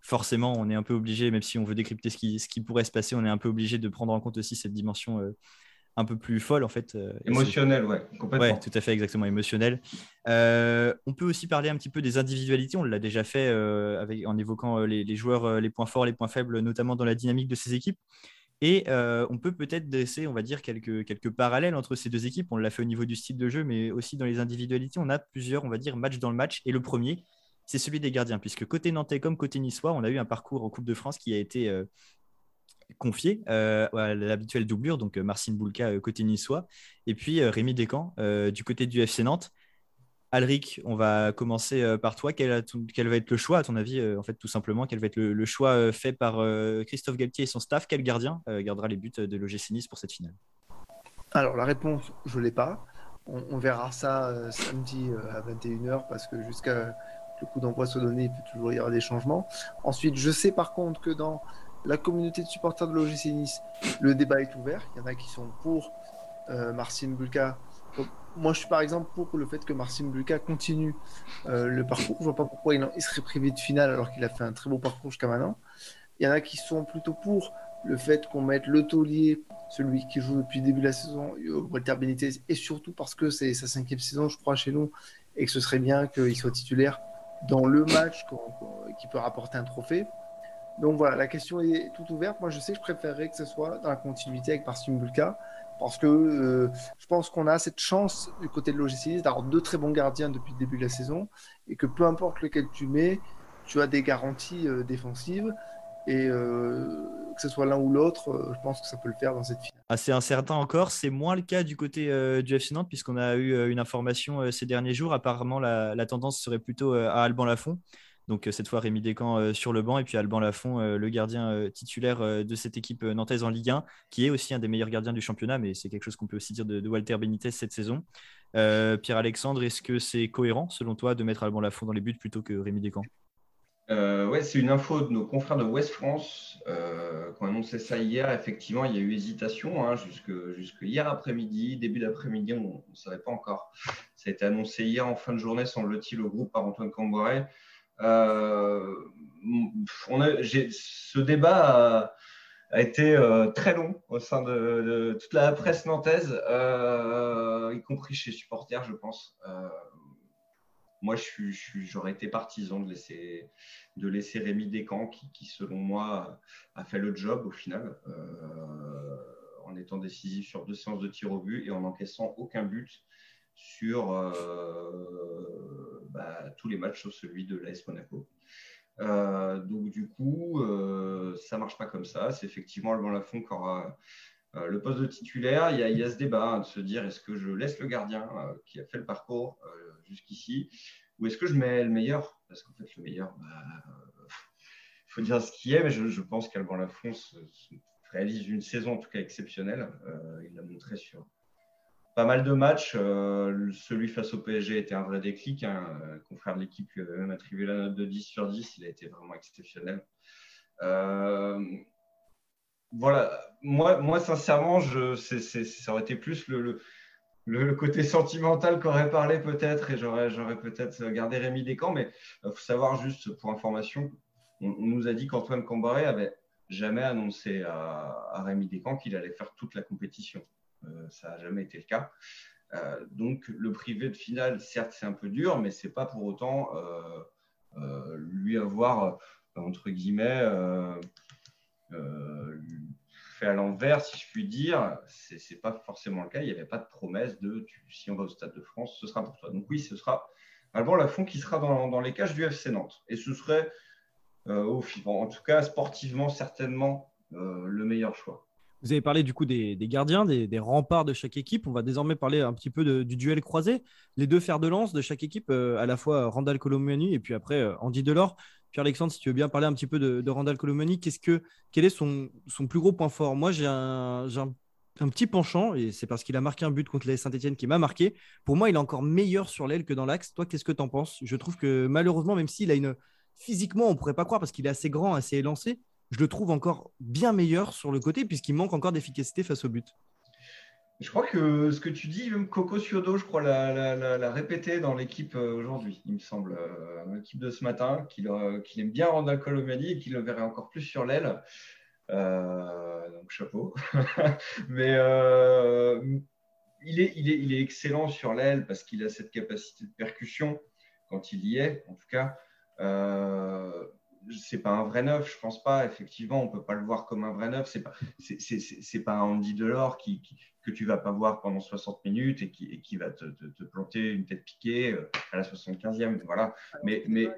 Forcément, on est un peu obligé, même si on veut décrypter ce qui, ce qui pourrait se passer, on est un peu obligé de prendre en compte aussi cette dimension euh, un peu plus folle en fait. Euh, émotionnel, ouais, complètement. Ouais, tout à fait, exactement, émotionnel. Euh, on peut aussi parler un petit peu des individualités. On l'a déjà fait euh, avec, en évoquant les, joueurs, les points forts, les points faibles, notamment dans la dynamique de ces équipes. Et on peut peut-être dresser, on va dire, quelques, quelques parallèles entre ces deux équipes. On l'a fait au niveau du style de jeu, mais aussi dans les individualités. On a plusieurs, on va dire, matchs dans le match. Et le premier, c'est celui des gardiens, puisque côté nantais comme côté niçois, on a eu un parcours en Coupe de France qui a été confié euh, à l'habituelle doublure, donc euh, Marcin Boulka euh, côté niçois, et puis Rémi Descamps du côté du FC Nantes. Alric, on va commencer par toi. Quel, va être le choix, à ton avis, en fait, tout simplement Quel va être le, choix fait par Christophe Galtier et son staff? Quel gardien gardera les buts de l'OGC Nice pour cette finale? Alors, la réponse, je ne l'ai pas. On, verra ça samedi à 21h parce que jusqu'à le coup d'envoi soit donné, il peut toujours y avoir des changements. Ensuite, je sais par contre que dans la communauté de supporters de l'OGC Nice, le débat est ouvert. Il y en a qui sont pour euh, Marcin Bulka. moi, je suis par exemple pour le fait que Marcin Bulka continue euh, le parcours. Je vois pas pourquoi il, serait privé de finale alors qu'il a fait un très beau parcours jusqu'à maintenant. Il y en a qui sont plutôt pour le fait qu'on mette le taulier, celui qui joue depuis le début de la saison, Walter Benitez, et surtout parce que c'est sa cinquième saison, je crois, chez nous, et que ce serait bien qu'il soit titulaire dans le match qui peut rapporter un trophée. Donc voilà, la question est toute ouverte. Moi, je sais que je préférerais que ce soit dans la continuité avec Parsim Bulka, parce que euh, je pense qu'on a cette chance du côté de l'OGC d'avoir deux très bons gardiens depuis le début de la saison, et que peu importe lequel tu mets, tu as des garanties euh, défensives. Et euh, que ce soit l'un ou l'autre, je pense que ça peut le faire dans cette finale. Assez incertain encore, c'est moins le cas du côté du FC Nantes, puisqu'on a eu une information ces derniers jours. Apparemment, la, la tendance serait plutôt à Alban Lafont. Donc euh, cette fois Rémi Descamps euh, sur le banc et puis Alban Lafont, euh, le gardien titulaire de cette équipe nantaise en Ligue 1, qui est aussi un des meilleurs gardiens du championnat, mais c'est quelque chose qu'on peut aussi dire de, Walter Benitez cette saison. Pierre-Alexandre, est-ce que c'est cohérent selon toi de mettre Alban Lafont dans les buts plutôt que Rémi Descamps? Ouais, c'est une info de nos confrères de West France euh, qui ont ça hier. Effectivement, il y a eu hésitation hein, jusque, hier après-midi, début d'après-midi, on ne savait pas encore. Ça a été annoncé hier en fin de journée, semble-t-il, au groupe par Antoine Camboret. Euh, ce débat a, été euh, très long au sein de, toute la presse nantaise, euh, y compris chez supporters, je pense. moi, j'aurais été partisan de laisser, Rémi Descamps, qui, qui, selon moi, a fait le job au final, en étant décisif sur deux séances de tir au but et en encaissant aucun but sur tous les matchs sauf celui de l'AS Monaco. donc du coup, ça ne marche pas comme ça. C'est effectivement Alban Lafont qui aura le poste de titulaire. Il y a, ce débat hein, de se dire est-ce que je laisse le gardien qui a fait le parcours jusqu'ici ou est-ce que je mets le meilleur? Parce qu'en fait, le meilleur, il bah, faut dire ce qui est, mais je, pense qu'Alban Lafont réalise une saison en tout cas exceptionnelle. Euh, il l'a montré sur pas mal de matchs. Euh, celui face au PSG était un vrai déclic. Hein. Confrère de l'équipe lui avait même attribué la note de 10 sur 10. Il a été vraiment exceptionnel. Euh, voilà, moi, sincèrement, ça aurait été plus le, côté sentimental qu'aurait parlé peut-être, et j'aurais, j'aurais peut-être gardé Rémi Descamps, mais il faut savoir juste pour information, on, nous a dit qu'Antoine Cambaré avait jamais annoncé à, Rémi Descamps qu'il allait faire toute la compétition. Euh, ça n'a jamais été le cas. Euh, donc le privé de finale, certes, c'est un peu dur, mais c'est pas pour autant euh, lui avoir, entre guillemets, fait à l'envers, si je puis dire. Ce n'est pas forcément le cas. Il n'y avait pas de promesse de si on va au Stade de France, ce sera pour toi. Donc oui, ce sera Alban Lafont qui sera dans, les cages du FC Nantes. Et ce serait en tout cas sportivement certainement le meilleur choix. Vous avez parlé du coup des, gardiens, des, remparts de chaque équipe. On va désormais parler un petit peu du duel croisé. Les deux fers de lance de chaque équipe, euh, à la fois Randall Colomani et puis après Andy Delors. Pierre-Alexandre, si tu veux bien parler un petit peu de, Randall Colomani, qu'est-ce que, quel est son, plus gros point fort? Moi, j'ai un, petit penchant, et c'est parce qu'il a marqué un but contre les Saint-Etienne qui m'a marqué. Pour moi, il est encore meilleur sur l'aile que dans l'axe. Toi, qu'est-ce que tu en penses? Je trouve que malheureusement, même s'il a une, physiquement, on ne pourrait pas croire parce qu'il est assez grand, assez élancé. Je le trouve encore bien meilleur sur le côté puisqu'il manque encore d'efficacité face au but. Je crois que ce que tu dis, même Coco Ciodo, je crois, l'a répété dans l'équipe euh, aujourd'hui, il me semble, euh, l'équipe de ce matin, qu'il aime bien Randall Colomani et qu'il le verrait encore plus sur l'aile. Euh, donc chapeau. Mais il, est, excellent sur l'aile parce qu'il a cette capacité de percussion quand il y est, en tout cas. Euh, c'est pas un vrai neuf, je pense pas. Effectivement, on peut pas le voir comme un vrai neuf. C'est pas, c'est, pas un Andy Delors qui, que tu vas pas voir pendant 60 minutes et qui, qui va te, te, planter une tête piquée euh, à la 75e. Voilà. Mais, mais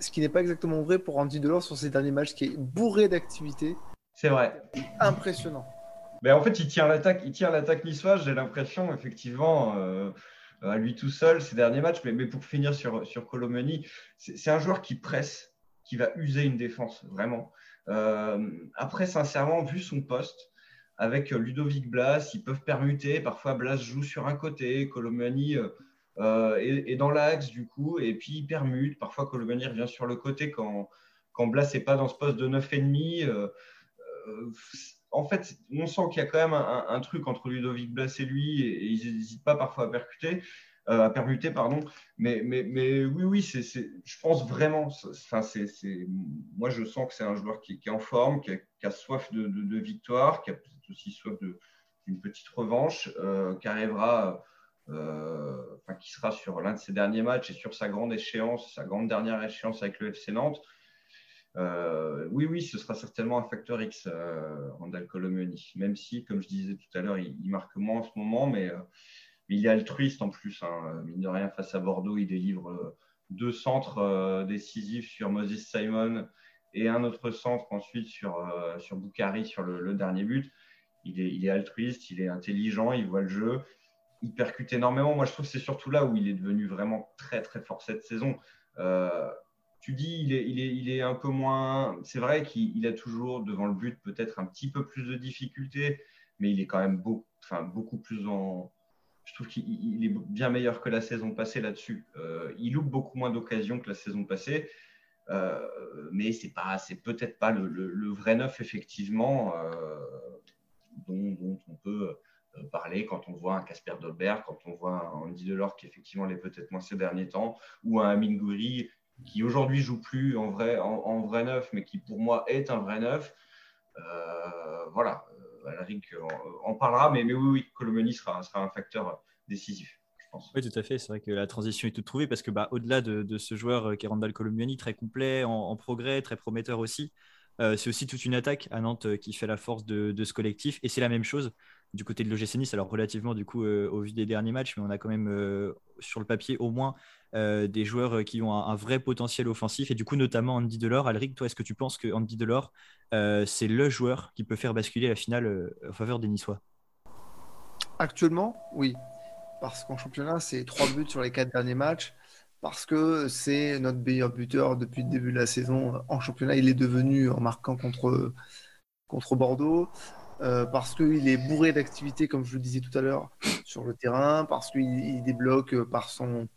ce qui n'est pas exactement vrai pour Andy Delors sur ses derniers matchs, qui est bourré d'activité. C'est vrai. Impressionnant. Mais en fait, il tient l'attaque, il tient l'attaque niçoise. J'ai l'impression, effectivement. Euh, à lui tout seul ces derniers matchs. Mais, mais pour finir sur, sur Colomani, c'est un joueur qui presse, qui va user une défense, vraiment. Euh, après, sincèrement, vu son poste, avec Ludovic Blas, ils peuvent permuter. Parfois, Blas joue sur un côté, Colomani euh, euh, est, dans l'axe, du coup, et puis il permute. Parfois, Colomani revient sur le côté quand, quand Blas n'est pas dans ce poste de 9,5. Euh, en fait, on sent qu'il y a quand même un, truc entre Ludovic Blas et lui, et, ils n'hésitent pas parfois à percuter. Euh, à permuter, pardon. Mais, mais, mais oui, oui, c'est, je pense vraiment. Enfin, c'est, moi, je sens que c'est un joueur qui, est en forme, qui a, soif de, victoire, qui a peut-être aussi soif d'une petite revanche, euh, qui arrivera, euh, enfin, qui sera sur l'un de ses derniers matchs et sur sa grande échéance, sa grande dernière échéance avec le FC Nantes. Oui, oui, ce sera certainement un facteur X, Randall Colomoni. Même si, comme je disais tout à l'heure, il, marque moins en ce moment, mais, il est altruiste en plus. Hein. Mine de rien, face à Bordeaux, il délivre deux centres décisifs sur Moses Simon et un autre centre ensuite sur, sur Boukari sur le, dernier but. Il est, il est, altruiste, il est intelligent, il voit le jeu, il percute énormément. Moi, je trouve que c'est surtout là où il est devenu vraiment très, très fort cette saison tu dis, il est, il est, il est un peu moins. C'est vrai qu'il a toujours devant le but peut-être un petit peu plus de difficultés, mais il est quand même enfin, beaucoup plus en. Je trouve qu'il est bien meilleur que la saison passée là-dessus. Euh, il loupe beaucoup moins d'occasions que la saison passée, euh, mais c'est pas, c'est peut-être pas le, vrai neuf effectivement euh, dont, on peut parler quand on voit un Casper Dolberg, quand on voit un Andy Delors qui effectivement l'est peut-être moins ces derniers temps, ou un Amin Gouiri qui aujourd'hui joue plus en vrai, en, vrai neuf, mais qui pour moi est un vrai neuf. Voilà, Euh, en, parlera, mais, oui, oui, sera, un facteur décisif. Oui, tout à fait. C'est vrai que la transition est toute trouvée parce que, bah, au-delà de, ce joueur euh, qui Randall Colomani, très complet, en, progrès, très prometteur aussi, c'est aussi toute une attaque à Nantes qui fait la force de, ce collectif. Et c'est la même chose du côté de l'OGC Nice, alors relativement du coup au vu des derniers matchs, mais on a quand même sur le papier au moins des joueurs qui ont un, vrai potentiel offensif et du coup notamment Andy Delors. Alric, toi, est-ce que tu penses que Andy Delors, c'est le joueur qui peut faire basculer la finale en faveur des Niçois? Actuellement, oui. Parce qu'en championnat, c'est trois buts sur les quatre derniers matchs parce que c'est notre meilleur buteur depuis le début de la saison. En championnat, il est devenu en marquant contre Bordeaux, euh, parce qu'il est bourré d'activités, comme je le disais tout à l'heure, sur le terrain, parce qu'il débloque par son,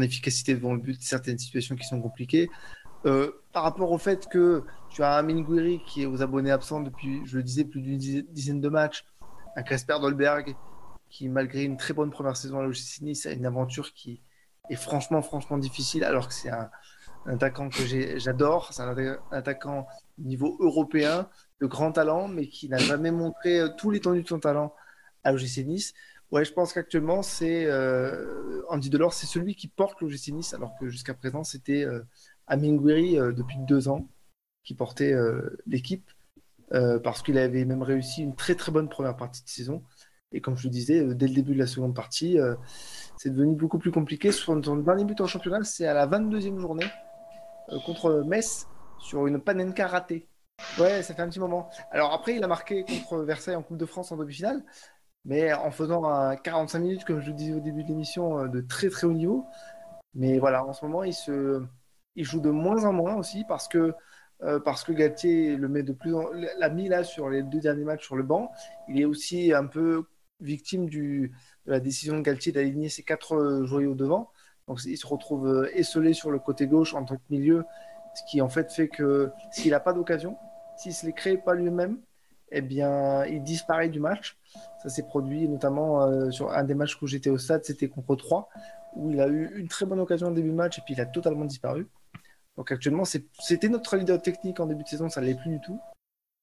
efficacité devant le but certaines situations qui sont compliquées. Euh, par rapport au fait que tu as un Minguiri qui est aux abonnés absents depuis, je le disais, plus d'une dizaine de matchs, un Cresper Dolberg qui, malgré une très bonne première saison à l'OGC Nice, a une aventure qui est franchement, franchement difficile, alors que c'est un, attaquant que j'adore. C'est un, attaquant niveau européen, de grand talent, mais qui n'a jamais montré euh, tout l'étendue de son talent à l'OGC Nice. Ouais, je pense qu'actuellement, c'est euh, Andy Delors, c'est celui qui porte l'OGC Nice, alors que jusqu'à présent, c'était euh, Amin euh, depuis deux ans qui portait l'équipe, parce qu'il avait même réussi une très très bonne première partie de saison. Et comme je le disais, dès le début de la seconde partie, c'est devenu beaucoup plus compliqué. Son, dernier but en championnat, c'est à la 22e journée contre Metz sur une Panenka ratée. Ouais, ça fait un petit moment. Alors après, il a marqué contre Versailles en Coupe de France en demi-finale, mais en faisant un 45 minutes, comme je le disais au début de l'émission, de très très haut niveau. Mais voilà, en ce moment, il, se... il joue de moins en moins aussi parce que parce que Galtier le met de plus en... l'a mis là sur les deux derniers matchs sur le banc. Il est aussi un peu victime de la décision de Galtier d'aligner ses quatre euh, joyaux devant. Donc il se retrouve euh, esselé sur le côté gauche en tant que milieu, ce qui en fait fait que s'il n'a pas d'occasion, s'il ne se les crée pas lui-même, eh bien, il disparaît du match. Ça s'est produit notamment euh, sur un des matchs où j'étais au stade, c'était contre 3, où il a eu une très bonne occasion au début de match et puis il a totalement disparu. Donc actuellement, c'était notre leader technique en début de saison, ça ne l'est plus du tout.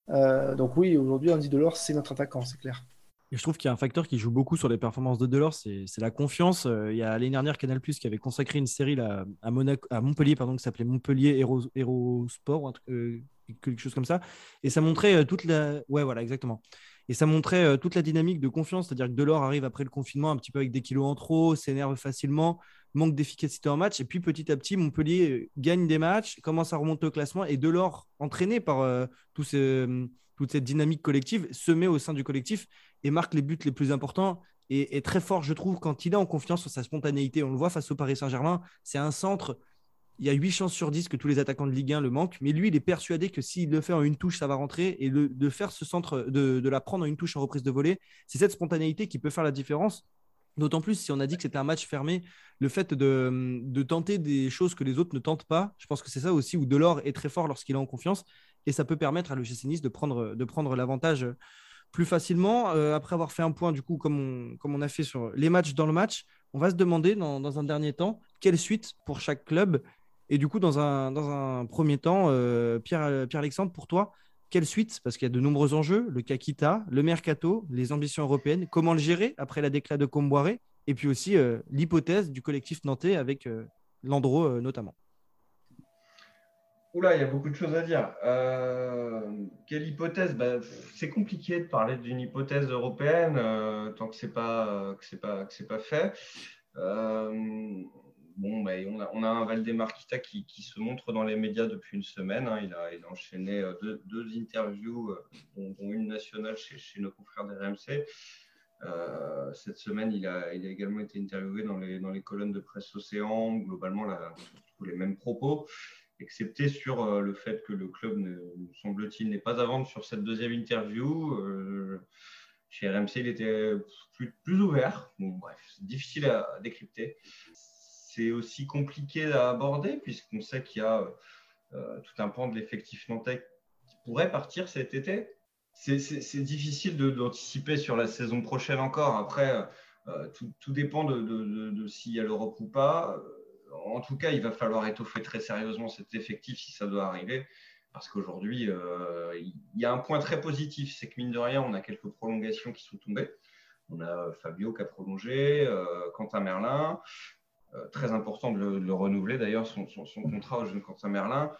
donc oui, aujourd'hui, Andy Delors, c'est notre attaquant, c'est clair. Je trouve qu'il y a un facteur qui joue beaucoup sur les performances de Delors, c'est la confiance. Euh, il y a l'année dernière Canal Plus qui avait consacré une série à, Montpellier, pardon, qui s'appelait Montpellier Hero, Sport, euh, quelque chose comme ça. Et ça montrait euh, toute la. Ouais, voilà, exactement. Et ça montrait toute la dynamique de confiance, c'est-à-dire que Delors arrive après le confinement un petit peu avec des kilos en trop, s'énerve facilement, manque d'efficacité en match. Et puis petit à petit, Montpellier gagne des matchs, commence à remonter au classement. Et Delors, entraîné par toute cette dynamique collective, se met au sein du collectif et marque les buts les plus importants et est très fort, je trouve, quand il est en confiance sur sa spontanéité. On le voit face au Paris Saint-Germain, c'est un centre. Il y a 8 chances sur 10 que tous les attaquants de Ligue 1 le manquent, mais lui, il est persuadé que s'il le fait en une touche, ça va rentrer. Et de faire ce centre, de, de la prendre en une touche en reprise de volée, c'est cette spontanéité qui peut faire la différence. D'autant plus si on a dit que c'était un match fermé, le fait de, de, tenter des choses que les autres ne tentent pas, je pense que c'est ça aussi où Delors est très fort lorsqu'il est en confiance et ça peut permettre à l'OGC Nice de prendre, de prendre l'avantage plus facilement. Euh, après avoir fait un point, du coup, comme on, comme on a fait sur les matchs dans le match, on va se demander dans, un dernier temps quelle suite pour chaque club. Et du coup, dans un, dans un premier temps, euh, Pierre, Pierre-Alexandre, pour toi, quelle suite? Parce qu'il y a de nombreux enjeux, le Kakita, le Mercato, les ambitions européennes, comment le gérer après la déclat de Comboiré, et puis aussi euh, l'hypothèse du collectif nantais avec Landreau notamment. Oula, il y a beaucoup de choses à dire. Euh, quelle hypothèse? Bah, C'est compliqué de parler d'une hypothèse européenne euh, tant que pas que c'est pas c'est pas fait. Euh, bon, bah, on, a, un Valdemar qui, qui, se montre dans les médias depuis une semaine. Hein. Il, a, enchaîné deux, deux interviews, dont, une nationale chez, nos confrères des RMC. cette semaine, il a, également été interviewé dans les, colonnes de presse Océan, globalement la, les mêmes propos excepté sur euh, le fait que le club, semble-t-il, n'est pas à vendre sur cette deuxième interview. Euh, chez RMC, il était plus, ouvert. bref, difficile à, décrypter. C'est aussi compliqué à aborder puisqu'on sait qu'il y a euh, tout un pan de l'effectif nantais qui pourrait partir cet été. C'est difficile d'anticiper sur la saison prochaine encore. Après, tout, tout, dépend de, s'il y a l'Europe ou pas en tout cas, il va falloir étoffer très sérieusement cet effectif si ça doit arriver. Parce qu'aujourd'hui, euh, il y a un point très positif, c'est que mine de rien, on a quelques prolongations qui sont tombées. On a Fabio qui a prolongé, euh, Quentin Merlin, euh, très important de le, renouveler d'ailleurs, son, contrat au jeune Quentin Merlin.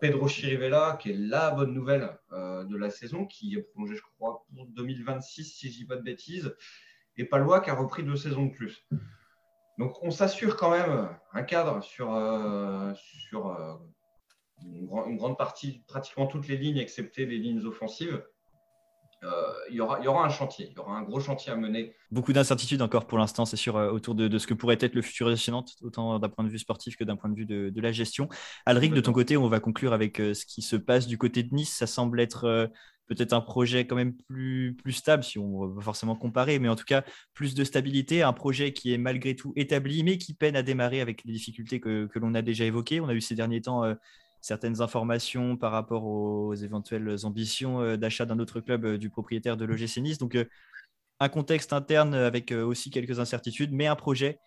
Pedro Chirivella, qui est la bonne nouvelle de la saison, qui est prolongé, je crois, pour 2026, si je dis pas de bêtises, et Palois qui a repris deux saisons de plus. Donc on s'assure quand même un cadre sur une, grande partie, pratiquement toutes les lignes, excepté les lignes offensives. Euh, il, y aura, il y aura un chantier, il y aura un gros chantier à mener. Beaucoup d'incertitudes encore pour l'instant, c'est sûr, euh, autour de, ce que pourrait être le futur échéant, autant d'un point de vue sportif que d'un point de vue de, la gestion. Alric, de ton côté, on va conclure avec euh, ce qui se passe du côté de Nice. Ça semble être peut-être un projet quand même plus, plus stable, si on va forcément comparer, mais en tout cas, plus de stabilité, un projet qui est malgré tout établi, mais qui peine à démarrer avec les difficultés que, que l'on a déjà évoquées. On a eu ces derniers temps certaines informations par rapport aux éventuelles ambitions euh, d'achat d'un autre club euh, du propriétaire de l'OGC Nice. Donc, euh, un contexte interne avec aussi quelques incertitudes, mais un projet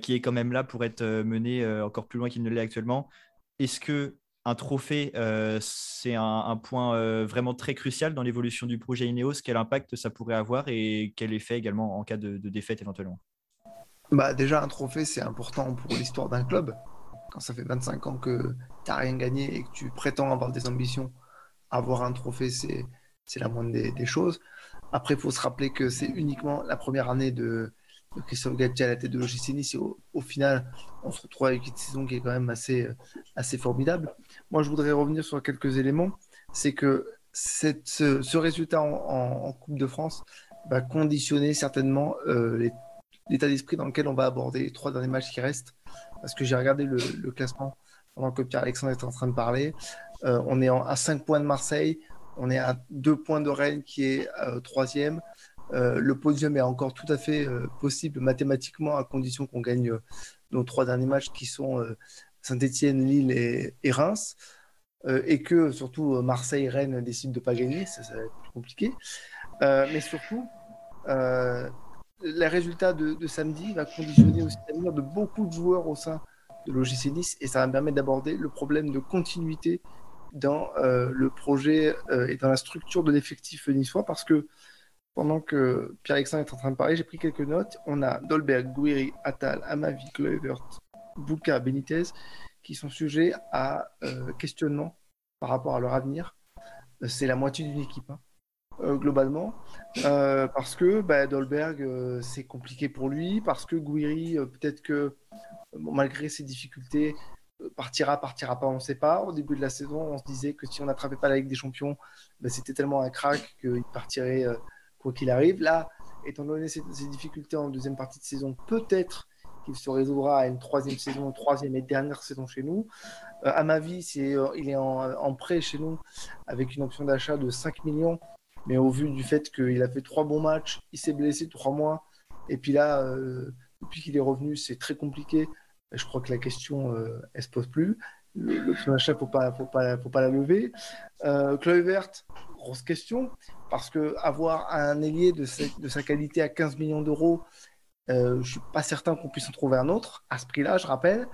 qui est quand même là pour être mené encore plus loin qu'il ne l'est actuellement. Est-ce que un trophée, c'est un, point vraiment très crucial dans l'évolution du projet Ineos? Quel impact ça pourrait avoir et quel effet également en cas de, de défaite éventuellement? Bah Déjà, un trophée, c'est important pour l'histoire d'un club quand ça fait 25 ans que tu n'as rien gagné et que tu prétends avoir des ambitions, avoir un trophée, c'est, c'est la moindre des, choses. Après, il faut se rappeler que c'est uniquement la première année de, Christophe Galtier à la tête de l'OGC Nice. Au, final, on se retrouve avec une saison qui est quand même assez, assez formidable. Moi, je voudrais revenir sur quelques éléments. C'est que ce, résultat en, Coupe de France va conditionner certainement euh, l'état d'esprit dans lequel on va aborder les trois derniers matchs qui restent parce que j'ai regardé le, classement pendant que Pierre-Alexandre est en train de parler. Euh, on est à 5 points de Marseille, on est à 2 points de Rennes qui est euh, troisième. Euh, le podium est encore tout à fait possible mathématiquement à condition qu'on gagne nos trois derniers matchs qui sont Saint-Etienne, Lille et, Reims. et que surtout Marseille, Rennes décident de ne pas gagner, ça, va être plus compliqué. mais surtout, les résultats de, samedi va conditionner aussi l'avenir de beaucoup de joueurs au sein de l'OGC Nice et ça va me permettre d'aborder le problème de continuité dans euh, le projet euh, et dans la structure de l'effectif niçois parce que pendant que Pierre-Alexandre est en train de parler, j'ai pris quelques notes. On a Dolberg, Guiri, Attal, Amavi, Kluivert, Bouka, Benitez qui sont sujets à euh, questionnement par rapport à leur avenir. C'est la moitié d'une équipe. Hein. Euh, globalement, euh, parce que bah, Dolberg, euh, c'est compliqué pour lui, parce que Guiri, peut-être que malgré ses difficultés, partira, partira pas, on ne sait pas. Au début de la saison, on se disait que si on n'attrapait pas la Ligue des Champions, bah, c'était tellement un crack qu'il partirait quoi qu'il arrive. Là, étant donné ses, difficultés en deuxième partie de saison, peut-être qu'il se résoudra à une troisième saison, troisième et dernière saison chez nous. à ma vie, c'est, il est en, en, prêt chez nous avec une option d'achat de 5 millions. Mais au vu du fait qu'il a fait trois bons matchs, il s'est blessé trois mois, et puis là, euh, depuis qu'il est revenu, c'est très compliqué. Je crois que la question, euh, elle se pose plus. L'option d'achat, faut pas, faut pas, faut pas la lever. Euh, verte, grosse question, parce qu'avoir un ailier de, sa qualité à 15 millions d'euros, euh, je suis pas certain qu'on puisse en trouver un autre. À ce prix-là, je rappelle,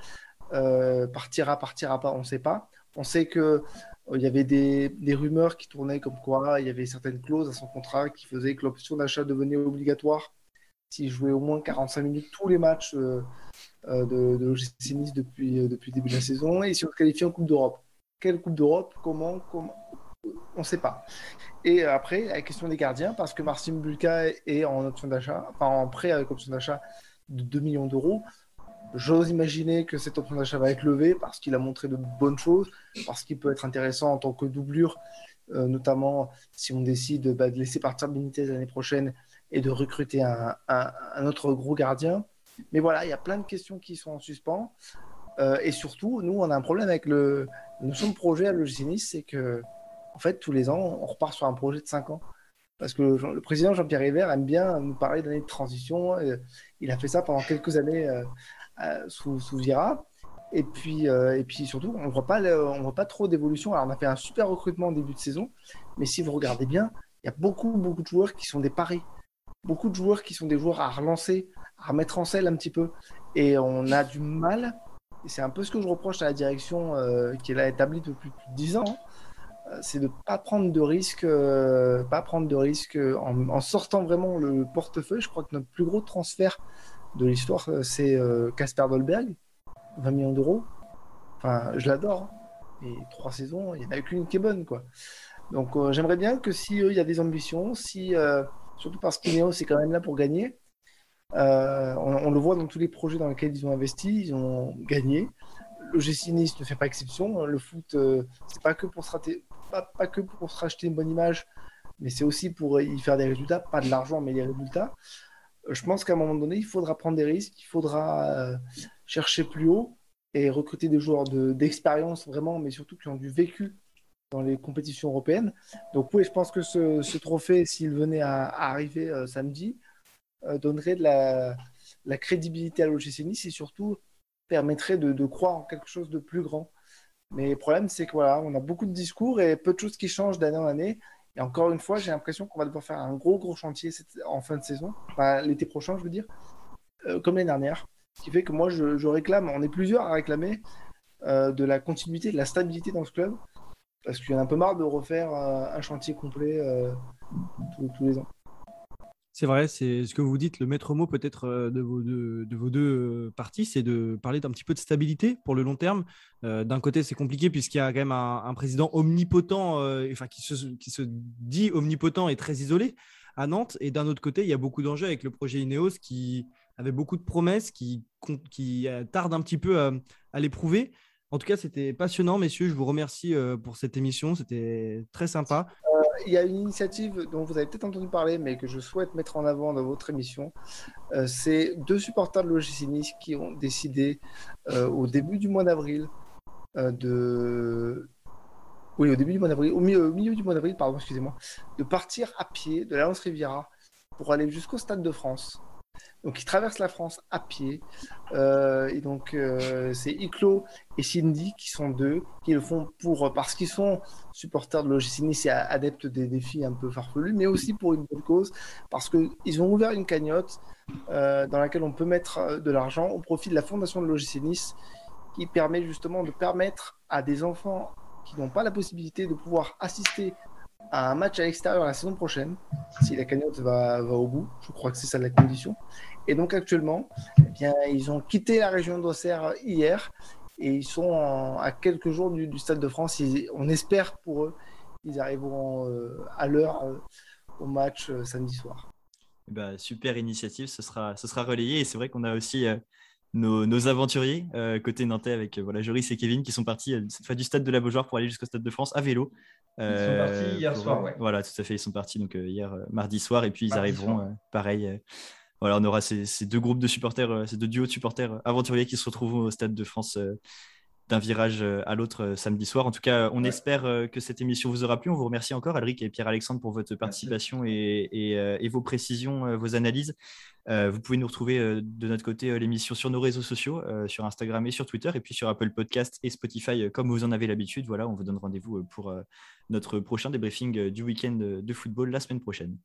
partira, partira pas, on ne sait pas. On sait que il y avait des, rumeurs qui tournaient comme quoi il y avait certaines clauses à son contrat qui faisaient que l'option d'achat devenait obligatoire s'il jouait au moins 45 minutes tous les matchs euh, euh, de, de l'OGC Nice depuis, euh, le début de la saison et si on se qualifie en Coupe d'Europe. Quelle Coupe d'Europe? Comment, comment? On ne sait pas. Et après, la question des gardiens, parce que Marcin Bulka est en option d'achat, enfin en prêt avec option d'achat de 2 millions d'euros. J'ose imaginer que cette option d'achat va être levée parce qu'il a montré de bonnes choses, parce qu'il peut être intéressant en tant que doublure, euh, notamment si on décide bah, de laisser partir Benitez l'année prochaine et de recruter un, autre gros gardien. Mais voilà, il y a plein de questions qui sont en suspens. Euh, et surtout, nous, on a un problème avec le, la notion de projet à l'OGC c'est que, en fait, tous les ans, on repart sur un projet de 5 ans. Parce que le, président Jean-Pierre River aime bien nous parler d'années de transition. il a fait ça pendant quelques années euh, sous, sous, Vira. Et puis, euh, et puis surtout, on ne voit, pas voit pas trop d'évolution. Alors, on a fait un super recrutement en début de saison, mais si vous regardez bien, il y a beaucoup, beaucoup de joueurs qui sont des paris. Beaucoup de joueurs qui sont des joueurs à relancer, à remettre en selle un petit peu. Et on a du mal, et c'est un peu ce que je reproche à la direction euh, qui est établie depuis plus de 10 ans, c'est de ne pas prendre de risques, pas en, sortant vraiment le portefeuille. Je crois que notre plus gros transfert de l'histoire, c'est Casper Dolberg, 20 millions d'euros. Enfin, je l'adore. Et trois saisons, il n'y en a qu'une qui est bonne. Quoi. Donc j'aimerais bien que si il y a des ambitions, si, surtout parce qu'Ineos c'est quand même là pour gagner, on, le voit dans tous les projets dans lesquels ils ont investi, ils ont gagné. Le GC ne fait pas exception. Le foot, c'est pas que pour pas, pas que pour se racheter une bonne image, mais c'est aussi pour y faire des résultats, pas de l'argent, mais des résultats. Euh, je pense qu'à un moment donné, il faudra prendre des risques, il faudra euh, chercher plus haut et recruter des joueurs d'expérience vraiment, mais surtout qui ont du vécu dans les compétitions européennes. Donc oui, je pense que ce, trophée, s'il venait à, arriver euh, samedi, donnerait de la, crédibilité à l'OGC Nice et surtout permettrait de, croire en quelque chose de plus grand. Mais le problème, c'est que on a beaucoup de discours et peu de choses qui changent d'année en année. Et encore une fois, j'ai l'impression qu'on va devoir faire un gros, gros chantier en fin de saison, l'été prochain, je veux dire, euh, comme l'année dernière. Ce qui fait que moi, je, réclame, on est plusieurs à réclamer euh, de la continuité, de la stabilité dans ce club, parce qu'il y en a un peu marre de refaire euh, un chantier complet tous les ans. C'est vrai, c'est ce que vous dites. Le maître mot peut-être euh, de vos deux, euh, parties, c'est de parler d'un petit peu de stabilité pour le long terme. Euh, d'un côté, c'est compliqué puisqu'il y a quand même un, président omnipotent, enfin qui se, qui se dit omnipotent et très isolé à Nantes. Et d'un autre côté, il y a beaucoup d'enjeux avec le projet Ineos qui avait beaucoup de promesses, qui, qui tarde un petit peu à, à les prouver. En tout cas, c'était passionnant, messieurs. Je vous remercie pour cette émission. C'était très sympa il y a une initiative dont vous avez peut-être entendu parler, mais que je souhaite mettre en avant dans votre émission. Euh, c'est deux supporters de l'OGC Nice qui ont décidé euh, au début du mois d'avril euh, de. Oui, au début du mois d'avril, au milieu, du mois d'avril, pardon, excusez-moi, de partir à pied de l'Alliance Riviera pour aller jusqu'au Stade de France donc, ils traversent la France à pied. Euh, et donc, euh, c'est Iclo et Cindy qui sont deux, qui le font pour, parce qu'ils sont supporters de l'OGC Nice et adeptes des défis un peu farfelus, mais aussi pour une bonne cause, parce qu'ils ont ouvert une cagnotte euh, dans laquelle on peut mettre de l'argent au profit de la fondation de l'OGC Nice, qui permet justement de permettre à des enfants qui n'ont pas la possibilité de pouvoir assister à un match à l'extérieur la saison prochaine, si la cagnotte va, va au bout. Je crois que c'est ça la condition. Et donc actuellement, eh bien, ils ont quitté la région d'Auxerre hier et ils sont à quelques jours du, Stade de France. on espère pour eux qu'ils arriveront euh, à l'heure euh, au match euh, samedi soir. Eh ben, super initiative, ce sera, ce sera relayé. Et c'est vrai qu'on a aussi nos, aventuriers côté nantais avec voilà, Joris et Kevin qui sont partis cette fois du Stade de la Beaujoire pour aller jusqu'au Stade de France à vélo. Ils sont partis hier soir, ouais. Voilà, tout à fait. Ils sont partis donc hier mardi soir et puis ils arriveront pareil voilà, on aura ces, deux groupes de supporters, euh, ces deux duos de supporters aventuriers qui se retrouvent au Stade de France euh, d'un virage euh, à l'autre samedi soir. En tout cas, on espère que cette émission vous aura plu. On vous remercie encore, Alric et Pierre-Alexandre, pour votre participation et, vos précisions, vos analyses. vous pouvez nous retrouver de notre côté l'émission sur nos réseaux sociaux, sur Instagram et sur Twitter, et puis sur Apple Podcast et Spotify, comme vous en avez l'habitude. Voilà, on vous donne rendez-vous pour notre prochain débriefing du week-end de football la semaine prochaine.